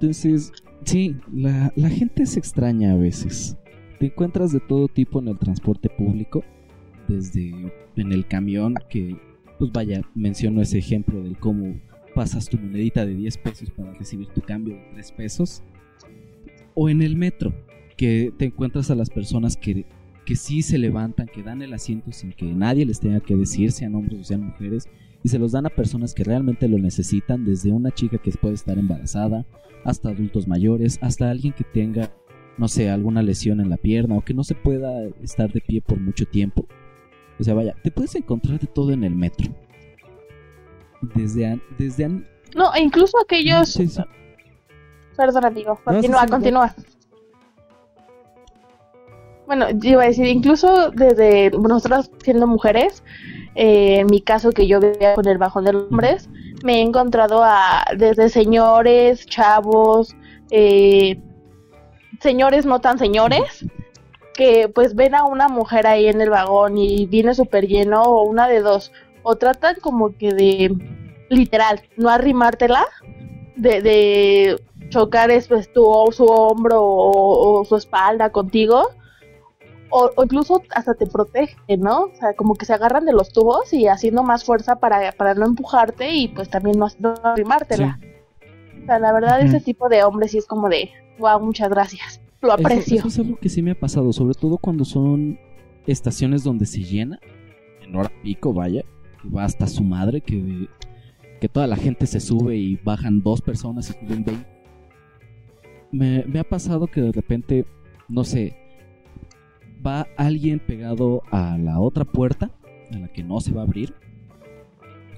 Speaker 1: Entonces, sí, la, gente es extraña a veces. Te encuentras de todo tipo en el transporte público, desde en el camión, que, pues vaya, menciono ese ejemplo del cómo pasas tu monedita de 10 pesos para recibir tu cambio de 3 pesos, o en el metro, que te encuentras a las personas que, que sí se levantan, que dan el asiento sin que nadie les tenga que decir, sean hombres o sean mujeres, y se los dan a personas que realmente lo necesitan, desde una chica que puede estar embarazada, hasta adultos mayores, hasta alguien que tenga, no sé, alguna lesión en la pierna o que no se pueda estar de pie por mucho tiempo. O sea, vaya, te puedes encontrar de todo en el metro. Desde, an- desde an-
Speaker 2: No, e incluso aquellos.
Speaker 1: Sí,
Speaker 2: amigo.
Speaker 1: No,
Speaker 2: Continúa, continúa. Bueno, yo iba a decir, incluso desde nosotras siendo mujeres, eh, en mi caso que yo vivía con el bajón de los hombres, me he encontrado a desde señores, chavos, eh, señores no tan señores, que pues ven a una mujer ahí en el vagón y viene súper lleno, o una de dos, o tratan como que de, literal, no arrimártela, de, de chocar es, pues, tu, su hombro o, o su espalda contigo, o, o incluso hasta te protege, ¿no? O sea, como que se agarran de los tubos y haciendo más fuerza para, para no empujarte y pues también no, no arrimártela. O sea, la verdad, ese tipo de hombres sí es como de, wow, muchas gracias, lo
Speaker 1: Eso-
Speaker 2: aprecio.
Speaker 1: Eso, es algo que sí me ha pasado, sobre todo cuando son estaciones donde se llena, en hora pico, vaya, que va hasta su madre, que, que toda la gente se sube y bajan dos personas y suben 20. Me, me ha pasado que de repente, no sé, va alguien pegado a la otra puerta, a la que no se va a abrir.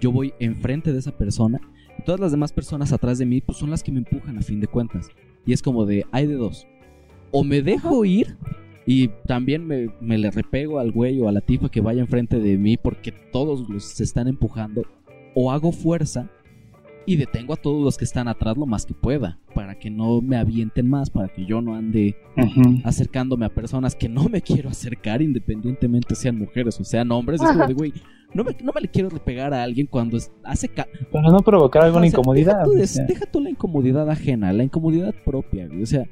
Speaker 1: Yo voy enfrente de esa persona. Todas las demás personas atrás de mí, pues son las que me empujan a fin de cuentas. Y es como de, hay de dos. O me dejo ir y también me, me le repego al güey o a la tipa que vaya enfrente de mí porque todos los se están empujando. O hago fuerza y detengo a todos los que están atrás lo más que pueda. Para que no me avienten más, para que yo no ande acercándome a personas que no me quiero acercar independientemente sean mujeres o sean hombres. Es como de, güey, no me, no me le quiero pegar a alguien cuando hace... ca-
Speaker 3: Para no provocar alguna
Speaker 1: o sea,
Speaker 3: incomodidad.
Speaker 1: Deja tú, de- deja tú la incomodidad ajena, la incomodidad propia, güey. O sea,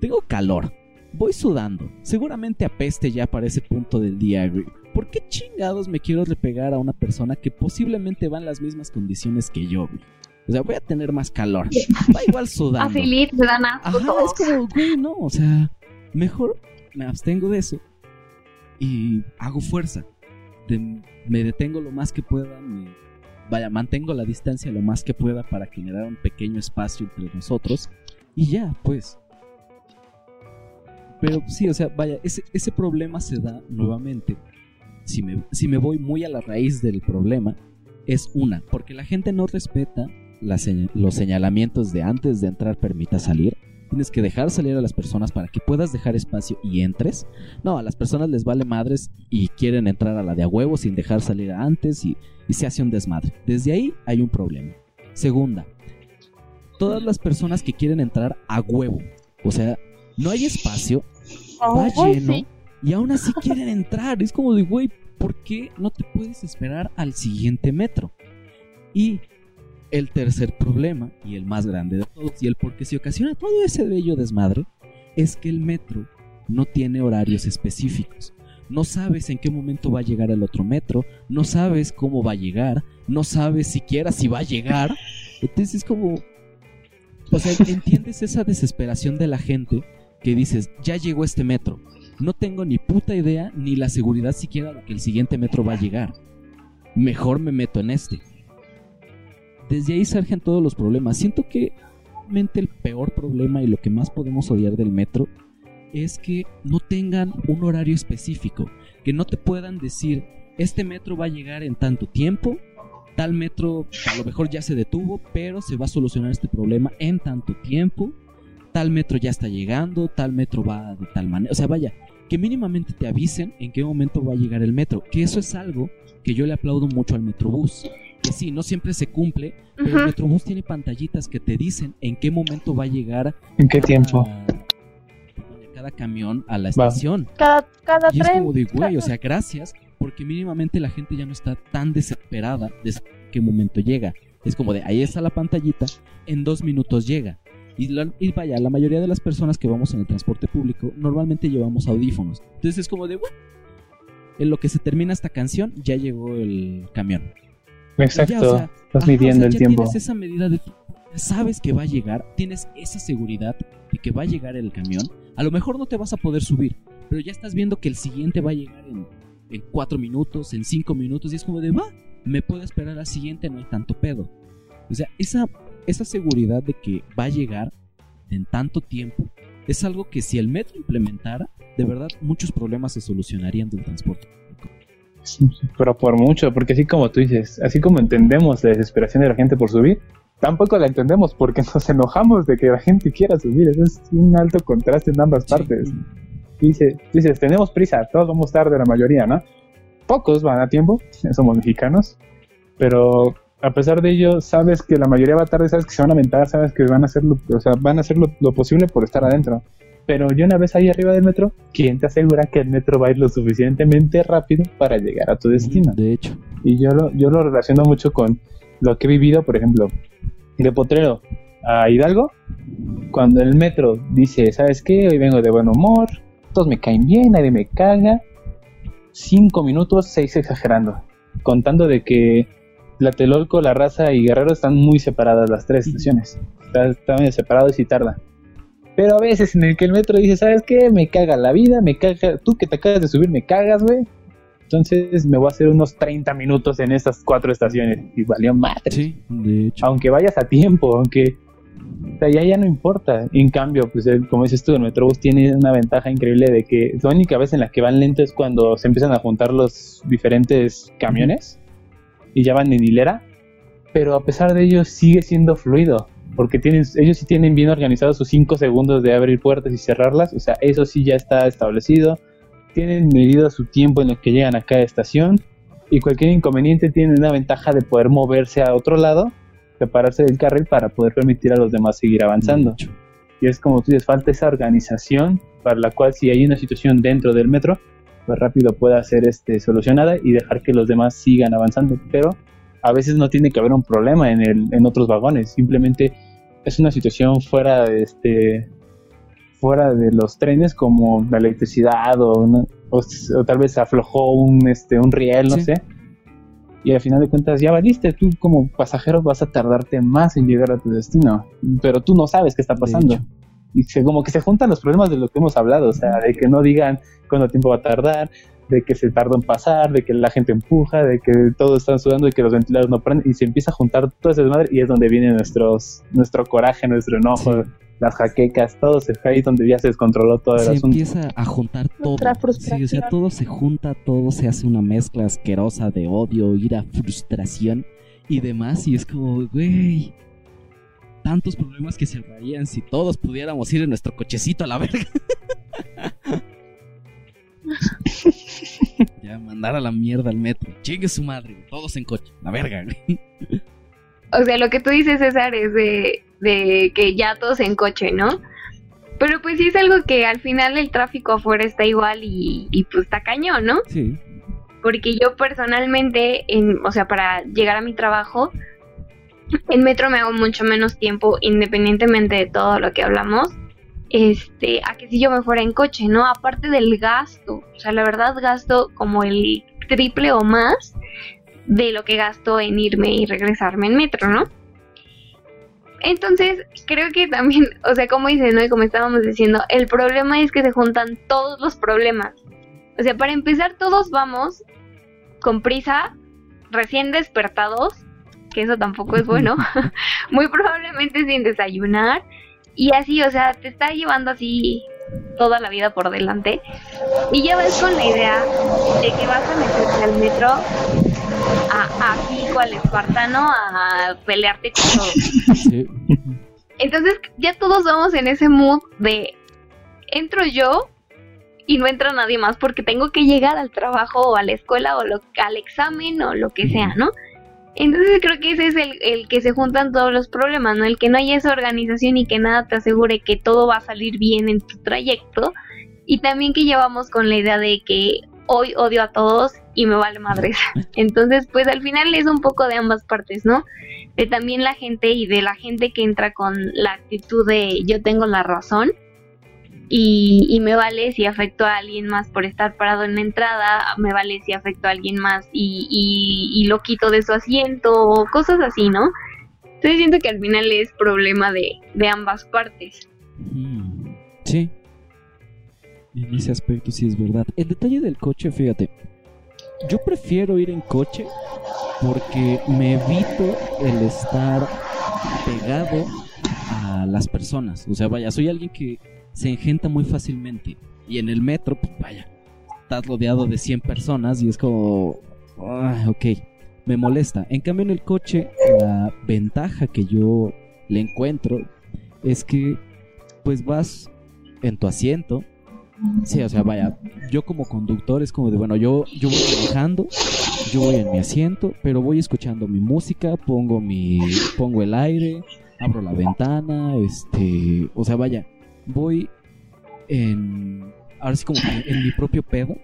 Speaker 1: tengo calor, voy sudando, seguramente apeste ya para ese punto del día, güey. ¿Por qué chingados me quiero repegar a una persona que posiblemente va en las mismas condiciones que yo, güey? O sea, voy a tener más calor. Va igual sudando.
Speaker 4: A Philip se dan asco
Speaker 1: Ajá,
Speaker 4: todos.
Speaker 1: es como, güey, no, o sea, mejor me abstengo de eso y hago fuerza. De- me detengo lo más que pueda, me- vaya, mantengo la distancia lo más que pueda para generar un pequeño espacio entre nosotros y ya, pues. Pero sí, o sea, vaya, ese, ese problema se da nuevamente. Si me, si me voy muy a la raíz del problema, es una, porque la gente no respeta los señalamientos de antes de entrar permita salir. Tienes que dejar salir a las personas para que puedas dejar espacio y entres. No, a las personas les vale madres y quieren entrar a la de a huevo sin dejar salir antes y, y se hace un desmadre. Desde ahí hay un problema. Segunda, todas las personas que quieren entrar a huevo. O sea, no hay espacio, va lleno. Y aún así quieren entrar. Es como de, güey, ¿por qué no te puedes esperar al siguiente metro? Y el tercer problema, y el más grande de todos, y el por qué se ocasiona todo ese bello desmadre, es que el metro no tiene horarios específicos. No sabes en qué momento va a llegar el otro metro, no sabes cómo va a llegar, no sabes siquiera si va a llegar. Entonces es como... O sea, entiendes esa desesperación de la gente que dices, ya llegó este metro. No tengo ni puta idea ni la seguridad siquiera de que el siguiente metro va a llegar. Mejor me meto en este. Desde ahí surgen todos los problemas. Siento que realmente el peor problema y lo que más podemos odiar del metro es que no tengan un horario específico, que no te puedan decir, este metro va a llegar en tanto tiempo, tal metro a lo mejor ya se detuvo, pero se va a solucionar este problema en tanto tiempo, tal metro ya está llegando, tal metro va de tal manera, o sea, vaya, que mínimamente te avisen en qué momento va a llegar el metro, que eso es algo que yo le aplaudo mucho al Metrobús. Que sí, no siempre se cumple, pero el Metrobús tiene pantallitas que te dicen en qué momento va a llegar.
Speaker 3: ¿En qué tiempo?
Speaker 1: cada camión a la estación.
Speaker 2: Cada, cada
Speaker 1: y
Speaker 2: tren.
Speaker 1: es como de, güey, o sea, gracias, porque mínimamente la gente ya no está tan desesperada de qué momento llega. Es como de, ahí está la pantallita, en dos minutos llega. Y, la- y vaya, la mayoría de las personas que vamos en el transporte público normalmente llevamos audífonos. Entonces es como de, bueno, en lo que se termina esta canción, ya llegó el camión.
Speaker 3: Exacto.
Speaker 1: ya, o sea,
Speaker 3: Estás
Speaker 1: ajá,
Speaker 3: midiendo
Speaker 1: o sea,
Speaker 3: el
Speaker 1: ya
Speaker 3: tiempo.
Speaker 1: Tienes esa medida de. Sabes que va a llegar, tienes esa seguridad de que va a llegar el camión. A lo mejor no te vas a poder subir, pero ya estás viendo que el siguiente va a llegar en, en cuatro minutos, en cinco minutos, y es como de, va, me puedo esperar al siguiente, no hay tanto pedo. O sea, esa, esa seguridad de que va a llegar en tanto tiempo es algo que si el metro implementara, de verdad muchos problemas se solucionarían del transporte.
Speaker 3: Pero por mucho, porque así como tú dices, así como entendemos la desesperación de la gente por subir, tampoco la entendemos porque nos enojamos de que la gente quiera subir. Eso es un alto contraste en ambas partes. Dice, dices, tenemos prisa, todos vamos tarde, la mayoría, ¿no? Pocos van a tiempo, somos mexicanos, pero a pesar de ello, sabes que la mayoría va tarde, sabes que se van a aventar, sabes que van a hacer lo, o sea, van a hacer lo, lo posible por estar adentro. Pero yo una vez ahí arriba del metro, ¿quién te asegura que el metro va a ir lo suficientemente rápido para llegar a tu destino?
Speaker 1: De hecho.
Speaker 3: Y yo lo, yo lo relaciono mucho con lo que he vivido, por ejemplo, de Potrero a Hidalgo, cuando el metro dice, ¿sabes qué? Hoy vengo de buen humor, todos me caen bien, nadie me caga. Cinco minutos, seis exagerando. Contando de que Tlatelolco, La Raza y Guerrero están muy separadas las tres estaciones. Están, separados y tarda. Pero a veces en el que el metro dice, ¿sabes qué? Me caga la vida, me caga... Tú que te acabas de subir, me cagas, güey. Entonces me voy a hacer unos 30 minutos en estas cuatro estaciones. Y valió madre.
Speaker 1: Sí, de hecho.
Speaker 3: Aunque vayas a tiempo, aunque... O sea, ya, ya no importa. En cambio, pues el- como dices tú, el Metrobús tiene una ventaja increíble de que la única vez en la que van lento es cuando se empiezan a juntar los diferentes camiones y ya van en hilera. Pero a pesar de ello sigue siendo fluido. Porque tienen, ellos sí tienen bien organizados sus 5 segundos de abrir puertas y cerrarlas. O sea, eso sí ya está establecido. Tienen medido su tiempo en el que llegan a cada estación. Y cualquier inconveniente tiene una ventaja de poder moverse a otro lado, separarse del carril para poder permitir a los demás seguir avanzando. Y es como tú dices, falta esa organización para la cual si hay una situación dentro del metro, pues rápido pueda ser este, solucionada y dejar que los demás sigan avanzando. Pero a veces no tiene que haber un problema en, el, en otros vagones, simplemente es una situación fuera de este fuera de los trenes como la electricidad o, una- o, tal vez aflojó un este un riel, no
Speaker 1: Sí.
Speaker 3: sé. Y al final de cuentas ya valiste, tú como pasajero vas a tardarte más en llegar a tu destino, pero tú no sabes qué está pasando. Y se, como que se juntan los problemas de lo que hemos hablado, o sea, de que no digan cuánto tiempo va a tardar, de que se tarda en pasar, de que la gente empuja, de que todos están sudando y que los ventiladores no prenden, y se empieza a juntar todo ese desmadre y es donde viene nuestros, nuestro coraje, nuestro enojo,
Speaker 1: Sí.
Speaker 3: las jaquecas, todo se ahí es donde ya se descontroló todo el
Speaker 1: se
Speaker 3: asunto.
Speaker 1: empieza a juntar todo. Sí, o sea, todo se junta, todo se hace una mezcla asquerosa de odio, ira, frustración y demás. Y es como, güey, tantos problemas que se ahorrarían si todos pudiéramos ir en nuestro cochecito a la verga. ya, mandar a la mierda al metro. Chingue su madre, güey, todos en coche, la verga, güey.
Speaker 4: O sea, lo que tú dices, César, es de, de que ya todos en coche, ¿no? Pero pues sí es algo que al final el tráfico afuera está igual y, y pues está cañón, ¿no?
Speaker 1: Sí.
Speaker 4: Porque yo personalmente, en, o sea, para llegar a mi trabajo, en metro me hago mucho menos tiempo, independientemente de todo lo que hablamos, este, a que si yo me fuera en coche, ¿no? Aparte del gasto, o sea, la verdad gasto como el triple o más de lo que gasto en irme y regresarme en metro, ¿no? Entonces, creo que también, o sea, como dicen, ¿no? Y como estábamos diciendo, el problema es que se juntan todos los problemas. O sea, para empezar, todos vamos con prisa, recién despertados, que eso tampoco es bueno, muy probablemente sin desayunar, y así, o sea, te está llevando así toda la vida por delante, y ya vas con la idea de que vas a meterte al metro a, a pico, al espartano, a pelearte con todo. Entonces, ya todos vamos en ese mood de entro yo y no entra nadie más porque tengo que llegar al trabajo o a la escuela o lo, al examen o lo que sea, ¿no? Entonces creo que ese es el, el, que se juntan todos los problemas, ¿no? El que no haya esa organización y que nada te asegure que todo va a salir bien en tu trayecto. Y también que llevamos con la idea de que hoy odio a todos y me vale madres. Entonces, pues al final es un poco de ambas partes, ¿no? De también la gente y de la gente que entra con la actitud de yo tengo la razón y, me vale si afecto a alguien más por estar parado en la entrada, me vale si afecto a alguien más y, lo quito de su asiento, o cosas así, ¿no? Entonces siento que al final es problema de, ambas partes.
Speaker 1: Mm, sí. En ese aspecto sí es verdad. El detalle del coche, fíjate, yo prefiero ir en coche porque me evito el estar pegado a las personas. O sea, vaya, soy alguien que se engenta muy fácilmente. Y en el metro, pues vaya, estás rodeado de 100 personas y es como, ah, ok, me molesta. En cambio en el coche, la ventaja que yo le encuentro es que pues vas en tu asiento. Sí, o sea, vaya, yo como conductor es como de, bueno, yo, yo voy manejando, yo voy en mi asiento, pero voy escuchando mi música, pongo mi, pongo el aire, abro la ventana, este, o sea, vaya, voy en. Ahora sí, como en mi propio pedo.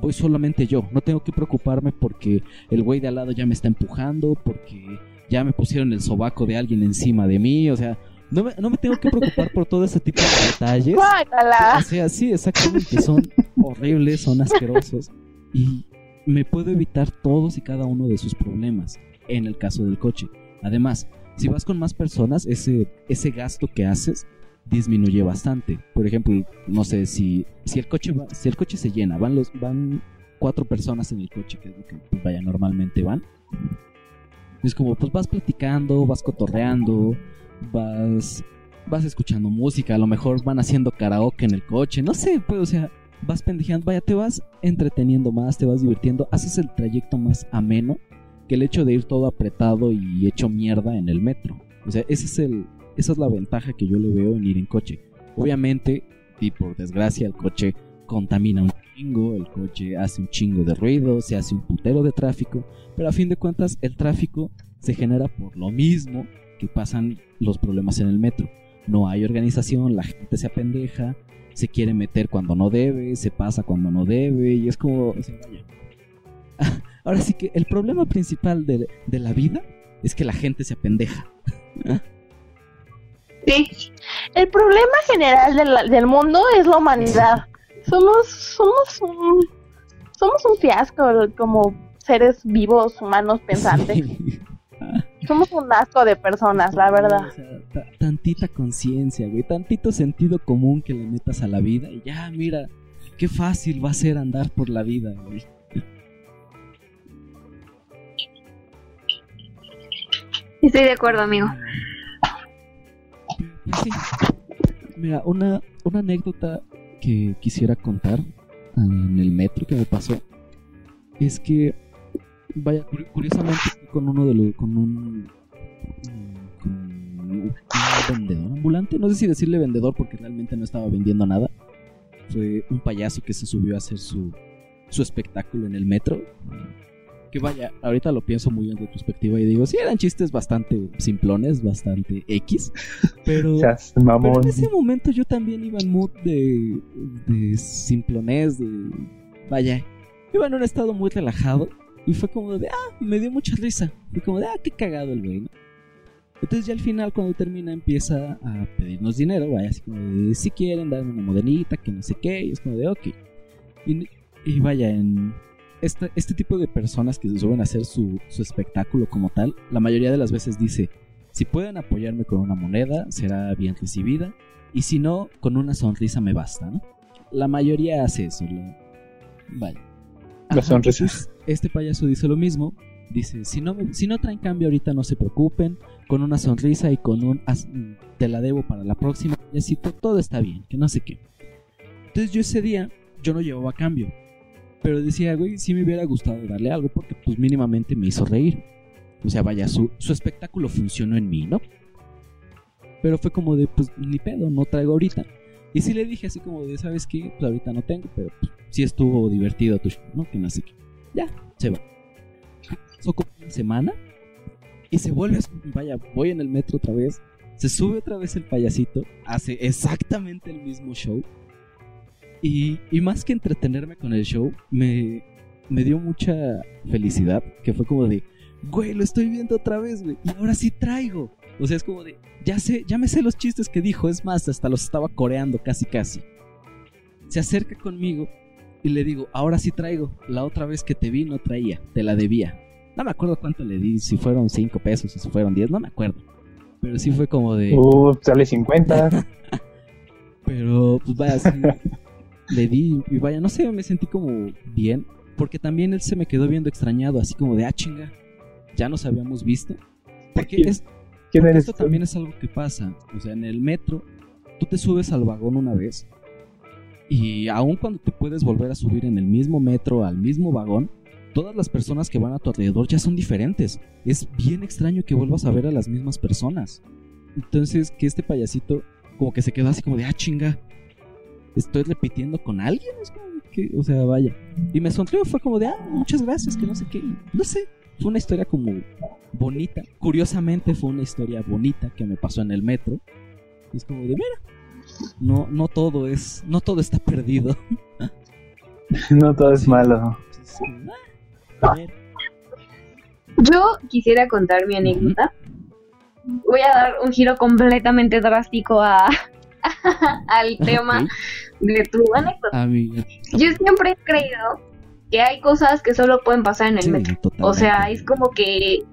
Speaker 1: Voy solamente yo. No tengo que preocuparme porque el güey de al lado ya me está empujando. Porque ya me pusieron el sobaco de alguien encima de mí. O sea, no me, no me tengo que preocupar por todo ese tipo de detalles. O sea, sí, exactamente. Son horribles, son asquerosos. Y me puedo evitar todos y cada uno de sus problemas. En el caso del coche. Además, si vas con más personas, ese, ese gasto que haces disminuye bastante. Por ejemplo, no sé si, si el coche va, si el coche se llena, van los, van cuatro personas en el coche, que es lo que pues, vaya normalmente van. Es como pues vas platicando, vas cotorreando, vas vas escuchando música, a lo mejor van haciendo karaoke en el coche, no sé, pues o sea, vas pendejeando, vaya, te vas entreteniendo más, te vas divirtiendo, haces el trayecto más ameno que el hecho de ir todo apretado y hecho mierda en el metro. O sea, ese es el, esa es la ventaja que yo le veo en ir en coche. Obviamente, y por desgracia, el coche contamina un chingo, el coche hace un chingo de ruido, se hace un putero de tráfico, pero a fin de cuentas el tráfico se genera por lo mismo que pasan los problemas en el metro. No hay organización, la gente se apendeja, se quiere meter cuando no debe, se pasa cuando no debe, y es como... Ahora sí que el problema principal de, de la vida es que la gente se apendeja.
Speaker 2: Sí. El problema general del, mundo es la humanidad. Somos, somos un, somos un fiasco como seres vivos, humanos, pensantes. Somos un asco de personas, la verdad.
Speaker 1: tantita conciencia, güey, tantito sentido común que le metas a la vida y ya, mira, qué fácil va a ser andar por la vida, güey.
Speaker 4: Estoy de acuerdo, amigo.
Speaker 1: Mira, una, una anécdota que quisiera contar en el metro que me pasó es que, vaya, curiosamente con uno de los, con un, con un vendedor ambulante, no sé si decirle vendedor porque realmente no estaba vendiendo nada, fue un payaso que se subió a hacer su, su espectáculo en el metro Que vaya, ahorita lo pienso muy en retrospectiva y digo, sí, eran chistes bastante simplones, bastante X. Pero, pero en ese momento yo también iba en mood de, de simplones, de. Vaya, iba en un estado muy relajado. Y fue como de, ah, me dio mucha risa. Fue como de, ah, qué cagado el güey, ¿no? Entonces ya al final cuando termina empieza a pedirnos dinero, vaya, así como de si quieren darme una modenita, que no sé qué, y es como de ok. Y, vaya, en este, este, tipo de personas que se suelen hacer su, su espectáculo como tal, la mayoría de las veces dice, si pueden apoyarme con una moneda, será bien recibida, y si no, con una sonrisa me basta, ¿no? La mayoría hace eso, vaya.
Speaker 3: Las sonrisas.
Speaker 1: Este payaso dice lo mismo, dice, si no, si no traen cambio ahorita no se preocupen, con una sonrisa y con un te la debo para la próxima, y así todo está bien, que no sé qué. Entonces yo ese día, yo no llevaba cambio, pero decía, güey, sí me hubiera gustado darle algo porque pues mínimamente me hizo reír. O sea, vaya, su, su espectáculo funcionó en mí, ¿no? Pero fue como de, pues ni pedo, no traigo ahorita. Y sí le dije así como de, ¿sabes qué? Pues ahorita no tengo, pero pues, sí estuvo divertido tu ¿no? Que sé qué. Ya, se va. Pasó como una semana y se vuelve, vaya, voy en el metro otra vez, se sube otra vez el payasito, hace exactamente el mismo show. Y, y más que entretenerme con el show, me, me dio mucha felicidad, que fue como de, güey, lo estoy viendo otra vez, güey, y ahora sí traigo. O sea, es como de, ya sé, ya me sé los chistes que dijo, es más, hasta los estaba coreando casi casi. Se acerca conmigo y le digo, ahora sí traigo, la otra vez que te vi no traía, te la debía. No me acuerdo cuánto le di, si fueron 5 pesos o si fueron 10, no me acuerdo. Pero sí fue como de.
Speaker 3: Uh, sale 50.
Speaker 1: Pero, pues vaya, sí, le di y vaya, no sé, me sentí como bien. Porque también él se me quedó viendo extrañado, así como de, ah, chinga, ya nos habíamos visto. Porque es, esto también es algo que pasa. O sea, en el metro, tú te subes al vagón una vez. Y aun cuando te puedes volver a subir en el mismo metro, al mismo vagón, todas las personas que van a tu alrededor ya son diferentes. Es bien extraño que vuelvas a ver a las mismas personas. Entonces, que este payasito como que se quedó así como de, ah, chinga, estoy repitiendo con alguien. Es como que, o sea, vaya. Y me sonrió, fue como de, ah, muchas gracias, que no sé qué. No sé, fue una historia como bonita. Curiosamente fue una historia bonita que me pasó en el metro. Y es como de, mira, no, no todo es, no todo está perdido.
Speaker 3: no todo es malo.
Speaker 4: Yo quisiera contar mi anécdota. Voy a dar un giro completamente drástico a, al tema de tu anécdota. Yo siempre he creído que hay cosas que solo pueden pasar en el metro. O sea, es como que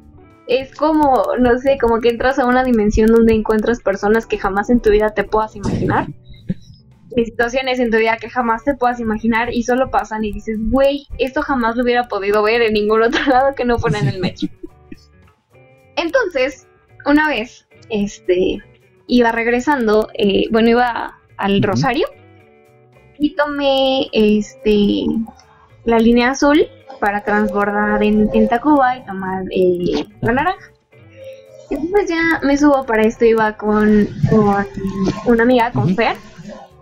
Speaker 4: es como, no sé, como que entras a una dimensión donde encuentras personas que jamás en tu vida te puedas imaginar de situaciones en tu vida que jamás te puedas imaginar y solo pasan y dices, güey, esto jamás lo hubiera podido ver en ningún otro lado que no fuera en el metro. Entonces, una vez, este, iba regresando, eh, bueno, iba al Rosario y tomé, este, la línea azul para transbordar en, en Tacuba y tomar eh, la naranja. Entonces ya me subo para esto, iba con, con una amiga, con Fer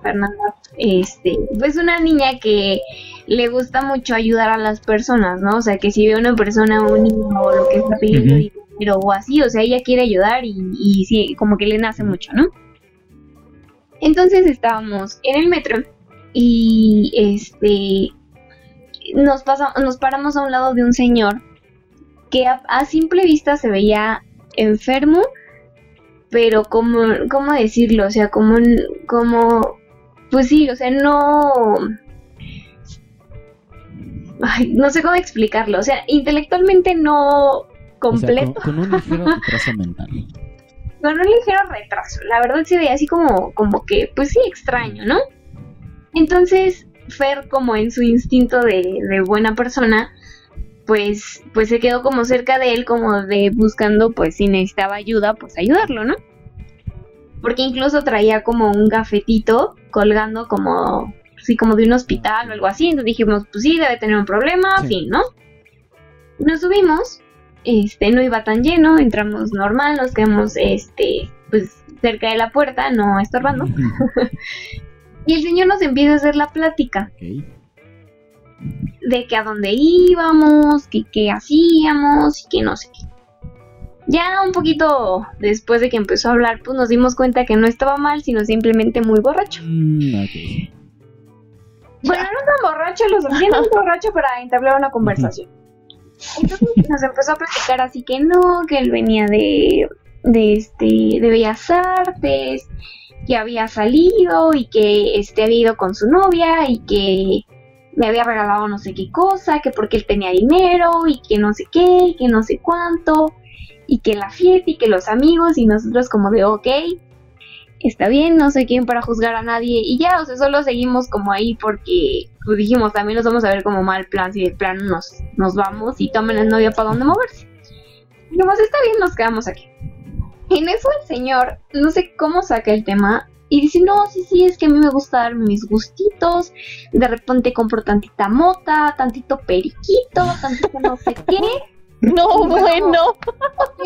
Speaker 4: Fernanda, este, pues una niña que le gusta mucho ayudar a las personas, ¿no? O sea, que si ve una persona, un niño o lo que está pidiendo dinero o así, o sea, ella quiere ayudar y, y sí, como que le nace mucho, ¿no? Entonces estábamos en el metro y este nos pasa, nos paramos a un lado de un señor que a, a simple vista se veía enfermo, pero como, ¿cómo decirlo? O sea, como, como pues sí, o sea, no... Ay, no sé cómo explicarlo, o sea, intelectualmente no completo.
Speaker 1: con, un ligero retraso mental.
Speaker 4: Con un ligero retraso, la verdad se veía así como, como que, pues sí, extraño, ¿no? Entonces, Fer, como en su instinto de, de buena persona, pues, pues se quedó como cerca de él, como de buscando, pues si necesitaba ayuda, pues ayudarlo, ¿no? porque incluso traía como un gafetito colgando como, sí, como de un hospital o algo así, entonces dijimos, pues sí, debe tener un problema, fin, ¿no? Nos subimos, este, no iba tan lleno, entramos normal, nos quedamos, este, pues cerca de la puerta, no estorbando. y el señor nos empieza a hacer la plática. de que a dónde íbamos, que qué hacíamos y que no sé qué. Ya un poquito después de que empezó a hablar, pues nos dimos cuenta que no estaba mal, sino simplemente muy borracho.
Speaker 1: Mm.
Speaker 4: Bueno, no tan borracho, lo suficiente borracho para entablar una conversación. Entonces nos empezó a platicar así que no, que él venía de, de este, de Bellas Artes, que había salido y que este había ido con su novia y que me había regalado no sé qué cosa, que porque él tenía dinero y que no sé qué, y que no sé cuánto, y que la fiesta y que los amigos y nosotros como de ok, está bien, no sé quién para juzgar a nadie. Y ya, o sea, solo seguimos como ahí porque pues dijimos, también nos vamos a ver como mal plan si de plan nos, nos vamos y tomen el novio para dónde moverse. Y nomás está bien, nos quedamos aquí. En eso el señor, no sé cómo saca el tema, y dice, no, sí, sí, es que a mí me gusta dar mis gustitos, de repente compro tantita mota, tantito periquito, tantito no sé qué.
Speaker 2: No, bueno.
Speaker 4: Ok,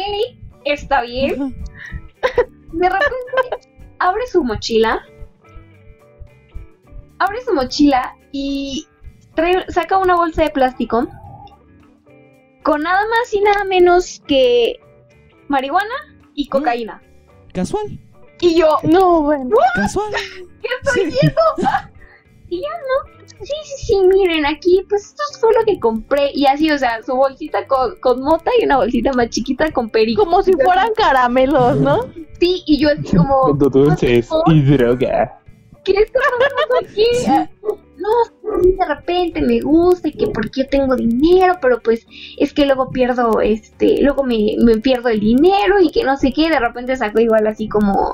Speaker 4: está bien. De repente abre su mochila, abre su mochila y trae- saca una bolsa de plástico con nada más y nada menos que marihuana y cocaína.
Speaker 1: Casual,
Speaker 4: Y yo,
Speaker 2: No, bueno.
Speaker 1: casual.
Speaker 4: ¿qué estoy
Speaker 1: Sí.
Speaker 4: viendo? Y ya no. Sí, sí, sí, miren, aquí, pues esto fue lo que compré. Y así, o sea, su bolsita con, con mota y una bolsita más chiquita con perico.
Speaker 2: Como si fueran caramelos, ¿no?
Speaker 4: Sí, y yo así como,
Speaker 3: Dulces y droga.
Speaker 4: ¿qué está pasando aquí? No, de repente me gusta y que porque yo tengo dinero, pero pues es que luego pierdo, este, luego me, me pierdo el dinero y que no sé qué. De repente sacó igual así como,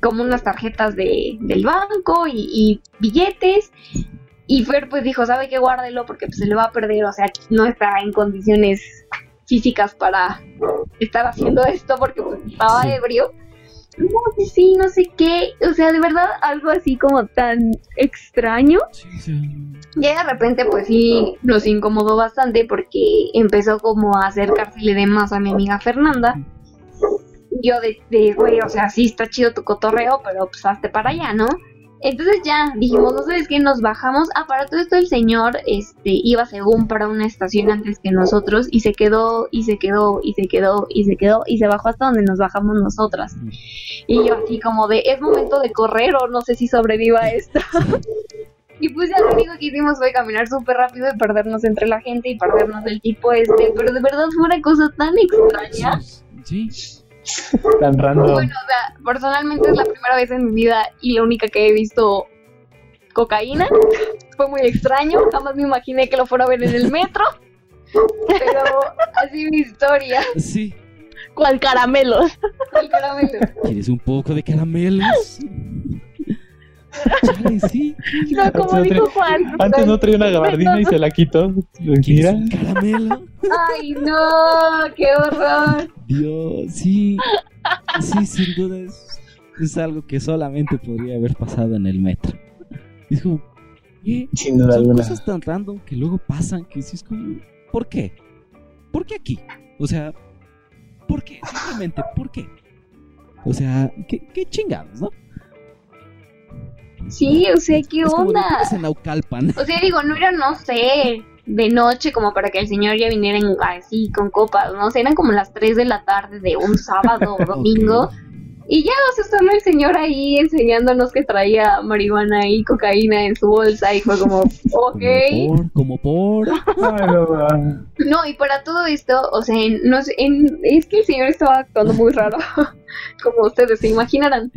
Speaker 4: como unas tarjetas de, del banco y, y billetes. Y Fer pues dijo, ¿sabe qué? Guárdelo porque pues, se le va a perder, o sea, no está en condiciones físicas para estar haciendo esto porque pues estaba ebrio. No, sí, no sé qué, o sea, de verdad algo así como tan extraño.
Speaker 1: Sí, sí.
Speaker 4: Ya de repente pues sí nos incomodó bastante porque empezó como a acercársele de más a mi amiga Fernanda. Yo de, de, güey, o sea, sí está chido tu cotorreo, pero pues hazte para allá, ¿no? Entonces ya dijimos, no sabes qué, nos bajamos. Ah, para todo esto el señor este, iba según para una estación antes que nosotros y se quedó, y se quedó, y se quedó, y se quedó, y se bajó hasta donde nos bajamos nosotras. Y yo así como de, es momento de correr o no sé si sobreviva esto. Y pues ya lo único que hicimos fue caminar súper rápido y perdernos entre la gente y perdernos del tipo este. Pero de verdad fue una cosa tan extraña.
Speaker 1: Sí.
Speaker 3: Tan random.
Speaker 4: Bueno, o sea, personalmente es la primera vez en mi vida y la única que he visto cocaína. Fue muy extraño, jamás me imaginé que lo fuera a ver en el metro. Pero así mi historia.
Speaker 1: Sí.
Speaker 2: ¿Cuál caramelos?
Speaker 4: El caramelo.
Speaker 1: ¿Quieres un poco de caramelos? Chale, sí.
Speaker 2: No, como
Speaker 3: Antes
Speaker 2: dijo
Speaker 3: no
Speaker 2: Juan.
Speaker 3: Antes no traía una gabardina y se la quitó.
Speaker 1: ¿Quieres
Speaker 3: Mira.
Speaker 1: caramelo?
Speaker 4: Ay, no, qué horror.
Speaker 1: Dios, sí. Sí, sin duda es, es algo que solamente podría haber pasado en el metro. Es como, ¿qué?
Speaker 3: Sin duda
Speaker 1: Son
Speaker 3: alguna.
Speaker 1: cosas tan random que luego pasan que sí es como, ¿por qué? ¿Por qué aquí? O sea, ¿por qué? Simplemente, ¿por qué? O sea, qué, qué chingados, ¿no?
Speaker 4: Sí, o sea, qué
Speaker 1: es
Speaker 4: onda.
Speaker 1: "Vives en Naucalpan.
Speaker 4: O sea, digo, no era, no sé, de noche como para que el señor ya viniera en- así con copas, ¿no? O sea, eran como las 3 de la tarde de un sábado o domingo. Y ya, o sea, solo el señor ahí enseñándonos que traía marihuana y cocaína en su bolsa y fue como, ok.
Speaker 1: Como por, como por.
Speaker 3: No,
Speaker 4: y para todo esto, o sea, en- no sé, en- es que el señor estaba actuando muy raro, como ustedes se imaginarán.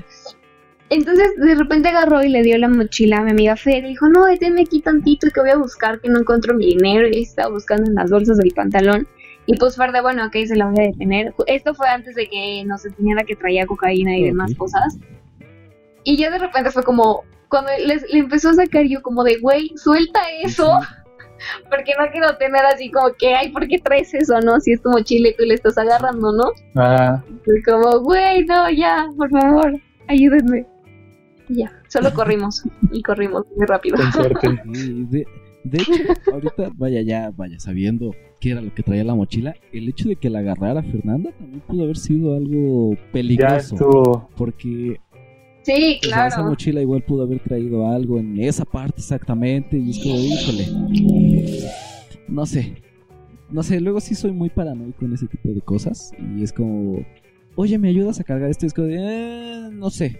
Speaker 4: Entonces, de repente agarró y le dio la mochila a mi amiga Fer y dijo, no, deténme aquí tantito que voy a buscar que no encuentro mi dinero y estaba buscando en las bolsas del pantalón. Y pues Fer de, bueno, ok, se la voy a detener. Esto fue antes de que nos enseñara que traía cocaína y demás cosas. Y ya de repente fue como, cuando les- le empezó a sacar yo como de, güey, suelta eso. Porque no quiero tener así como que, ay, ¿por qué traes eso, no? Si es tu mochila y tú le estás agarrando, ¿no?
Speaker 3: Ah,
Speaker 4: Y como, güey, no, ya, por favor, ayúdenme. Y ya, solo corrimos. Y corrimos muy rápido.
Speaker 3: con suerte.
Speaker 1: Sí, de, de hecho, ahorita, vaya ya, vaya sabiendo qué era lo que traía la mochila, el hecho de que la agarrara Fernanda también pudo haber sido algo
Speaker 3: Ya
Speaker 1: peligroso.
Speaker 3: estuvo.
Speaker 1: Porque
Speaker 4: Sí,
Speaker 1: O sea,
Speaker 4: claro.
Speaker 1: esa mochila igual pudo haber traído algo en esa parte exactamente. Y es como, híjole. No sé. No sé, luego sí soy muy paranoico en ese tipo de cosas. Y es como, oye, ¿me ayudas a cargar esto? Y es como, de, "Eh, no sé.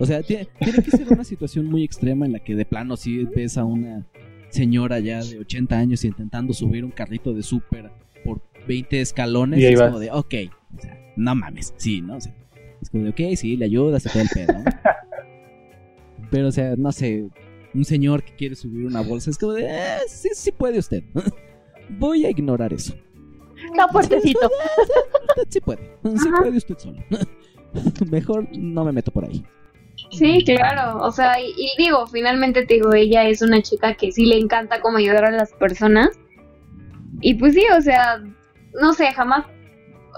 Speaker 1: O sea, tiene, tiene que ser una situación muy extrema en la que de plano sí ves a una señora ya de 80 años intentando subir un carrito de súper por 20 escalones.
Speaker 3: Y ahí
Speaker 1: es
Speaker 3: vas.
Speaker 1: como de, ok, o sea, no mames, sí, ¿no? O sea, es como de, ok, sí, le ayudas a todo el pedo, ¿no? Pero, o sea, no sé, un señor que quiere subir una bolsa, es como de, eh, sí, sí puede usted. Voy a ignorar eso.
Speaker 2: Está fuertecito.
Speaker 1: Usted sí puede, sí
Speaker 4: Ajá.
Speaker 1: puede usted solo. Mejor no me meto por ahí.
Speaker 4: Sí, claro, o sea, y, y digo, finalmente te digo, ella es una chica que sí le encanta como ayudar a las personas. Y pues sí, o sea, no sé, jamás,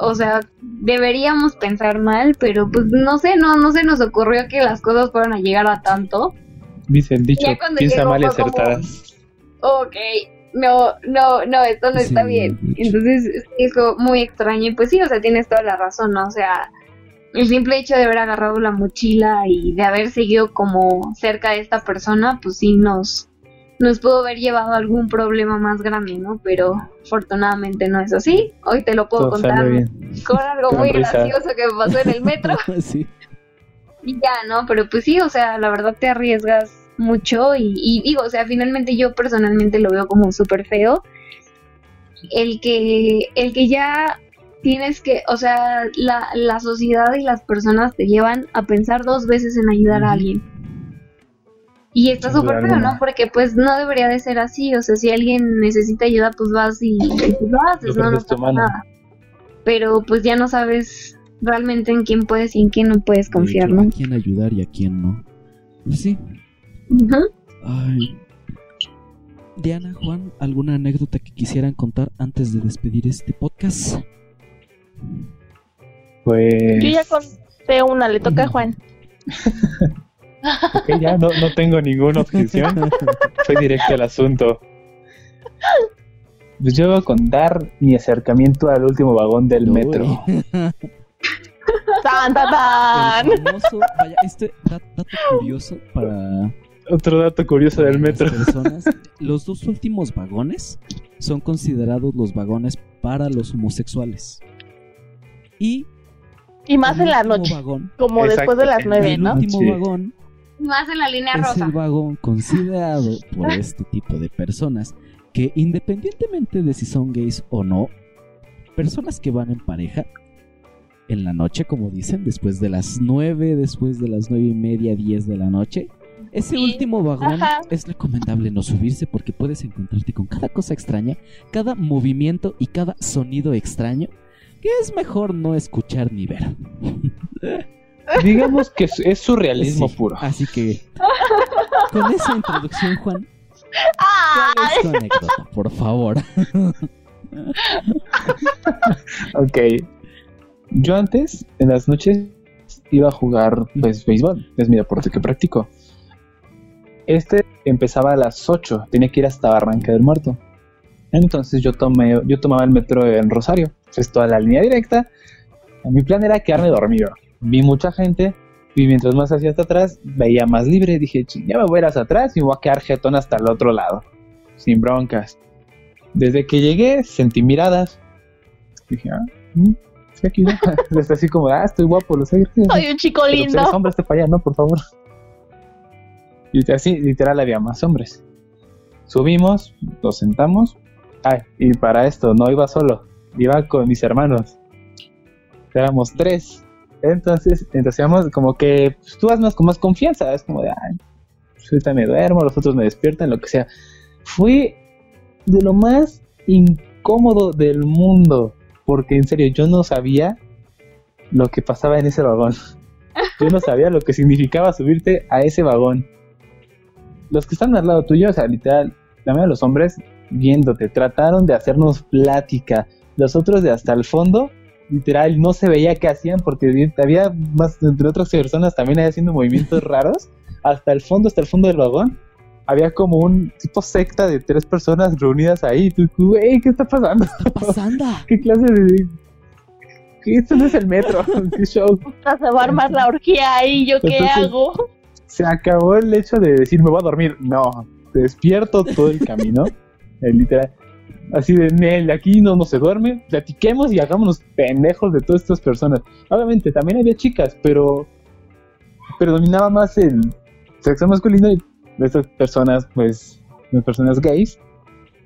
Speaker 4: o sea, deberíamos pensar mal, pero pues no sé, no, no se nos ocurrió que las cosas fueran a llegar a tanto.
Speaker 3: Dice el dicho, piensa mal y acertarás.
Speaker 4: Ok, no, no, no, esto no está bien. Entonces es muy extraño y pues sí, o sea, tienes toda la razón, ¿no? O sea, el simple hecho de haber agarrado la mochila y de haber seguido como cerca de esta persona, pues sí nos, nos pudo haber llevado a algún problema más grande, ¿no? Pero afortunadamente no es así. Hoy te lo puedo
Speaker 3: Todo
Speaker 4: contar con algo
Speaker 3: Con
Speaker 4: muy
Speaker 3: risa.
Speaker 4: gracioso que me pasó en el metro.
Speaker 1: sí.
Speaker 4: Y ya, ¿no? Pero pues sí, o sea, la verdad te arriesgas mucho y, y digo, o sea, finalmente yo personalmente lo veo como súper feo. El que, el que ya tienes que, o sea, la, la sociedad y las personas te llevan a pensar dos veces en ayudar a alguien. Y está súper feo. ¿no? Porque pues no debería de ser así, o sea, si alguien necesita ayuda, pues vas y, y lo haces,
Speaker 3: Lo
Speaker 4: ¿no? No pasa nada. Pero pues ya no sabes realmente en quién puedes y en quién no puedes
Speaker 1: De
Speaker 4: confiar,
Speaker 1: hecho,
Speaker 4: ¿no?
Speaker 1: A quién ayudar y a quién no. Pues sí. Ay. Diana, Juan, ¿alguna anécdota que quisieran contar antes de despedir este podcast?
Speaker 3: Pues.
Speaker 2: Yo ya conté una, le toca a Juan.
Speaker 3: ok, ya no, no tengo ninguna objeción. Fue directo al asunto. Pues yo voy a contar mi acercamiento al último vagón del metro.
Speaker 2: ¡Tan, tan, tan!
Speaker 1: El famoso, vaya, este da- dato curioso para
Speaker 3: Otro dato curioso del metro.
Speaker 1: personas. Los dos últimos vagones son considerados los vagones para los homosexuales. Y
Speaker 2: Y más
Speaker 1: el
Speaker 2: en la
Speaker 1: último
Speaker 2: noche,
Speaker 1: vagón,
Speaker 2: como
Speaker 3: Exacto,
Speaker 2: después de las
Speaker 3: el
Speaker 2: nueve,
Speaker 1: el
Speaker 2: ¿no?
Speaker 1: último
Speaker 3: Sí.
Speaker 1: vagón
Speaker 4: Más en la línea
Speaker 1: es
Speaker 4: rosa.
Speaker 1: el vagón considerado por este tipo de personas que independientemente de si son gays o no, personas que van en pareja en la noche, como dicen, después de las 9, después de las nueve y media, 10 de la noche, ese
Speaker 2: Sí.
Speaker 1: último vagón
Speaker 2: Ajá.
Speaker 1: es recomendable no subirse porque puedes encontrarte con cada cosa extraña, cada movimiento y cada sonido extraño que es mejor no escuchar ni ver.
Speaker 3: Digamos que es, es surrealismo
Speaker 1: Sí,
Speaker 3: puro.
Speaker 1: Así que con esa introducción, Juan. ¿Cuál es tu anécdota, por favor?
Speaker 3: Ok. Yo antes, en las noches, iba a jugar pues béisbol. Es mi deporte que practico. Este empezaba a las 8. Tenía que ir hasta Barranca del Muerto. Entonces yo tomé, yo tomaba el metro en Rosario. Es toda la línea directa. Mi plan era quedarme dormido. Vi mucha gente. Y mientras más hacia hasta atrás, veía más libre. Dije, "Chin, ya me voy a ir hacia atrás y me voy a quedar jetón hasta el otro lado. Sin broncas. Desde que llegué, sentí miradas. Dije, ah, mm, sí, aquí. Está así como, ah, estoy guapo, lo sé.
Speaker 2: Soy un chico
Speaker 3: Pero, pues,
Speaker 2: lindo.
Speaker 3: eres hombre, este para allá, no, por favor. Y así, literal, había más hombres. Subimos, nos sentamos. Ay, y para esto no iba solo, iba con mis hermanos. Éramos tres. Entonces, entonces íbamos como que pues, tú vas más con más confianza. Es como de, ay, pues, ahorita duermo, los otros me despiertan, lo que sea. Fue de lo más incómodo del mundo. Porque en serio, yo no sabía lo que pasaba en ese vagón. Yo no sabía lo que significaba subirte a ese vagón. Los que están al lado tuyo, o sea, literal, la mayoría los hombres viéndote, trataron de hacernos plática. Los otros de hasta el fondo, literal, no se veía qué hacían porque había más, entre otras personas también haciendo movimientos raros. Hasta el fondo, hasta el fondo del vagón, había como un tipo secta de tres personas reunidas ahí. Tú, güey, ¿qué está pasando?
Speaker 1: ¿Qué está pasando?
Speaker 3: ¿Qué clase de que esto no es el metro, qué show.
Speaker 2: Se va a armar la orgía ahí, ¿yo qué hago?
Speaker 3: Se acabó el hecho de decir me voy a dormir. No, despierto todo el camino. El literal. Así de, Nel, aquí no, no se duerme, platiquemos y hagámonos pendejos de todas estas personas. Obviamente, también había chicas, pero predominaba más el sexo masculino y de estas personas, pues, las personas gays,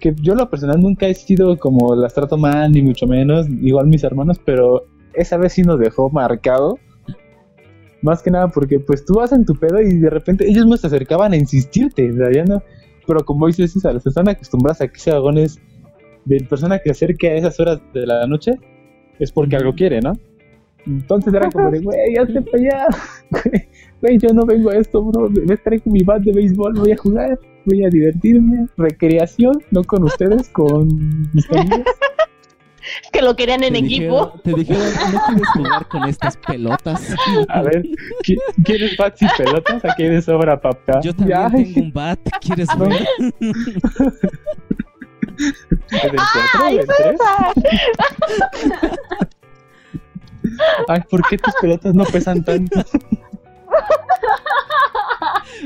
Speaker 3: que yo lo personal nunca he sido como las trato mal, ni mucho menos, igual mis hermanos, pero esa vez sí nos dejó marcado. Más que nada porque pues tú vas en tu pedo y de repente ellos no se acercaban a insistirte, o sea, ya no. Pero como dices, están acostumbradas a que se vagones de persona que se acerque a esas horas de la noche, es porque algo quiere, ¿no? Entonces era como de, güey, ya se para allá. Güey, yo no vengo a esto, bro. Me traigo mi bat de béisbol, voy a jugar, voy a divertirme. Recreación, no con ustedes, con mis amigos.
Speaker 2: que lo querían en equipo.
Speaker 1: te dijeron, no quieres jugar con estas pelotas.
Speaker 3: A ver, ¿quieres bats y pelotas? Aquí de sobra, papá.
Speaker 1: Yo también tengo un bat, ¿quieres ver?
Speaker 3: ¿En el 4 Ay, ¿por qué tus pelotas no pesan tanto?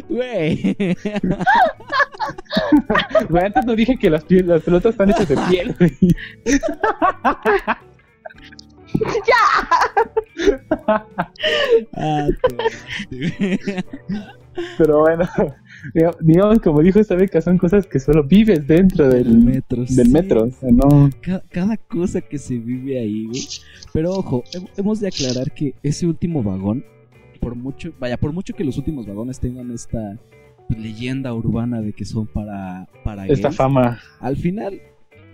Speaker 1: Güey.
Speaker 3: Güey, antes no dije que las, las pelotas están hechas de piel, güey.
Speaker 2: ¡Ya!
Speaker 1: ah,
Speaker 3: Pero bueno, digamos, como dijo esta beca, son cosas que solo vives dentro del metro. Del metro no...
Speaker 1: cada, cosa que se vive ahí, güey. Pero ojo, hemos de aclarar que ese último vagón, por mucho, vaya, por mucho que los últimos vagones tengan esta leyenda urbana de que son para, para
Speaker 3: esta fama.
Speaker 1: Al final,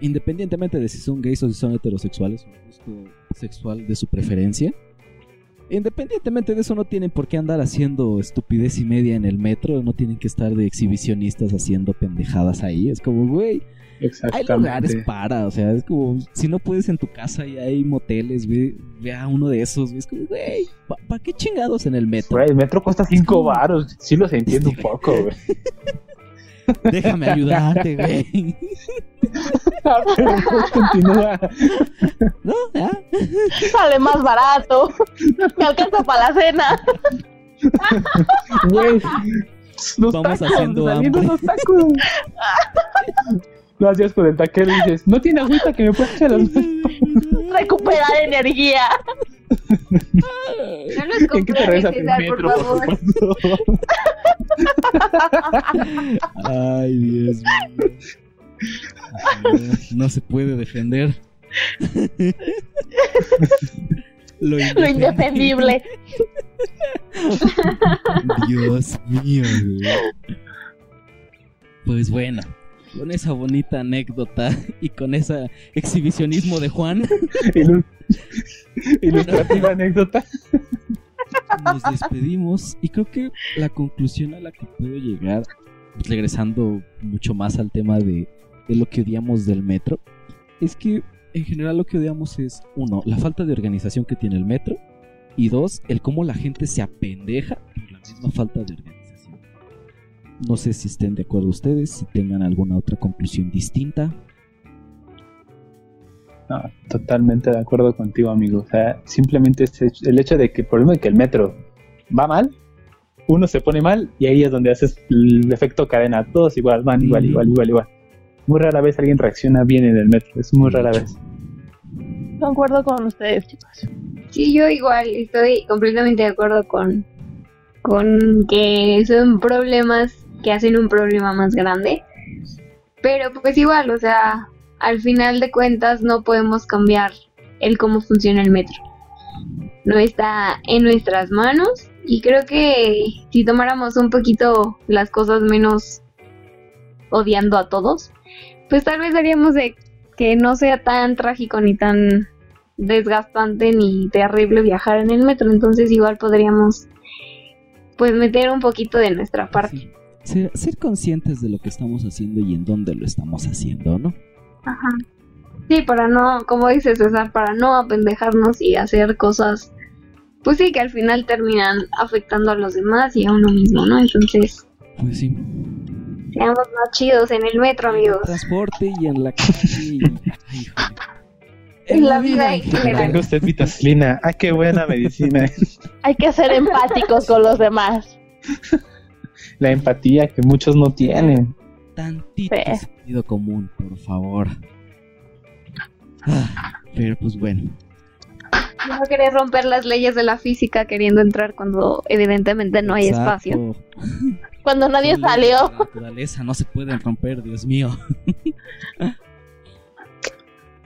Speaker 1: independientemente de si son gays o si son heterosexuales, o gusto sexual de su preferencia, Independientemente de eso, no tienen por qué andar haciendo estupidez y media en el metro. No tienen que estar de exhibicionistas haciendo pendejadas ahí. Es como, güey. Hay lugares para, o sea, es como, si no puedes en tu casa y hay moteles, ve, ve a uno de esos, es como, güey, ¿para qué chingados en el metro?
Speaker 3: el metro cuesta cinco baros, sí los entiendo un poco, güey.
Speaker 1: Déjame ayudarte, güey.
Speaker 3: continúa.
Speaker 2: No, ya. Sale más barato. Me alcanza para la cena.
Speaker 3: Güey.
Speaker 1: Vamos haciendo hambre. Los tacos.
Speaker 3: Lo hacías con el taquero y dices, no tiene agüita que me pueda echar las
Speaker 2: Recuperar energía.
Speaker 4: No los ¿En qué te regresa metro, por, por favor?
Speaker 1: Ay, Dios mío. No, se puede defender.
Speaker 2: Lo indefendible.
Speaker 1: Dios mío, Pues bueno, con esa bonita anécdota y con ese exhibicionismo de Juan.
Speaker 3: Ilustrativa anécdota.
Speaker 1: Nos despedimos y creo que la conclusión a la que puedo llegar, regresando mucho más al tema de, de lo que odiamos del metro, es que en general lo que odiamos es, uno, la falta de organización que tiene el metro, y dos, el cómo la gente se apendeja por la misma falta de organización. No sé si estén de acuerdo ustedes, si tengan alguna otra conclusión distinta.
Speaker 3: No, totalmente de acuerdo contigo, amigo. O sea, simplemente es el hecho de que por problema de que el metro va mal, uno se pone mal y ahí es donde haces el efecto cadena. Todos igual, van igual, igual, igual, igual. Muy rara vez alguien reacciona bien en el metro, es muy rara vez.
Speaker 2: Concuerdo con ustedes, chicos.
Speaker 4: Sí, yo igual estoy completamente de acuerdo con, con que son problemas que hacen un problema más grande. Pero pues igual, o sea, al final de cuentas no podemos cambiar el cómo funciona el metro. No está en nuestras manos y creo que si tomáramos un poquito las cosas menos odiando a todos, pues tal vez haríamos de que no sea tan trágico ni tan desgastante ni terrible viajar en el metro, entonces igual podríamos pues meter un poquito de nuestra parte.
Speaker 1: Ser, ser, conscientes de lo que estamos haciendo y en dónde lo estamos haciendo, ¿no?
Speaker 4: Ajá. Sí, para no, como dice César, para no apendejarnos y hacer cosas, pues sí, que al final terminan afectando a los demás y a uno mismo, ¿no? Entonces...
Speaker 1: Pues sí.
Speaker 4: Seamos más chidos en el metro, amigos.
Speaker 1: transporte y en la calle.
Speaker 4: en la vida en general.
Speaker 3: Tenga usted vitacilina. Ah, qué buena medicina.
Speaker 2: Hay que ser empáticos con los demás.
Speaker 3: La empatía que muchos no tienen.
Speaker 1: Tantito
Speaker 2: Sí.
Speaker 1: sentido común, por favor. Ah, pero pues bueno.
Speaker 4: No querés romper las leyes de la física queriendo entrar cuando evidentemente no hay
Speaker 1: Exacto.
Speaker 4: espacio.
Speaker 2: Cuando nadie salió.
Speaker 1: la naturaleza no se pueden romper, Dios mío.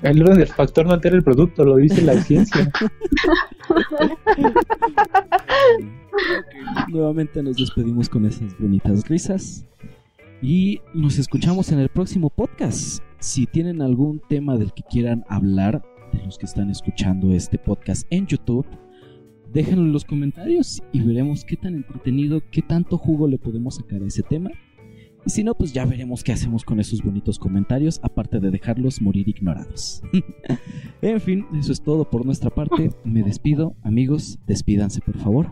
Speaker 3: El orden del factor no altera el producto, lo dice la ciencia.
Speaker 1: Nuevamente nos despedimos con esas bonitas risas. Y nos escuchamos en el próximo podcast. Si tienen algún tema del que quieran hablar, de los que están escuchando este podcast en YouTube, déjenlo en los comentarios y veremos qué tan entretenido, qué tanto jugo le podemos sacar a ese tema. Y si no, pues ya veremos qué hacemos con esos bonitos comentarios, aparte de dejarlos morir ignorados. en fin, eso es todo por nuestra parte. Me despido, amigos, despídanse por favor.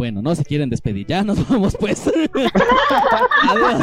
Speaker 1: Bueno, no se quieren despedir, ya nos vamos pues. Adiós.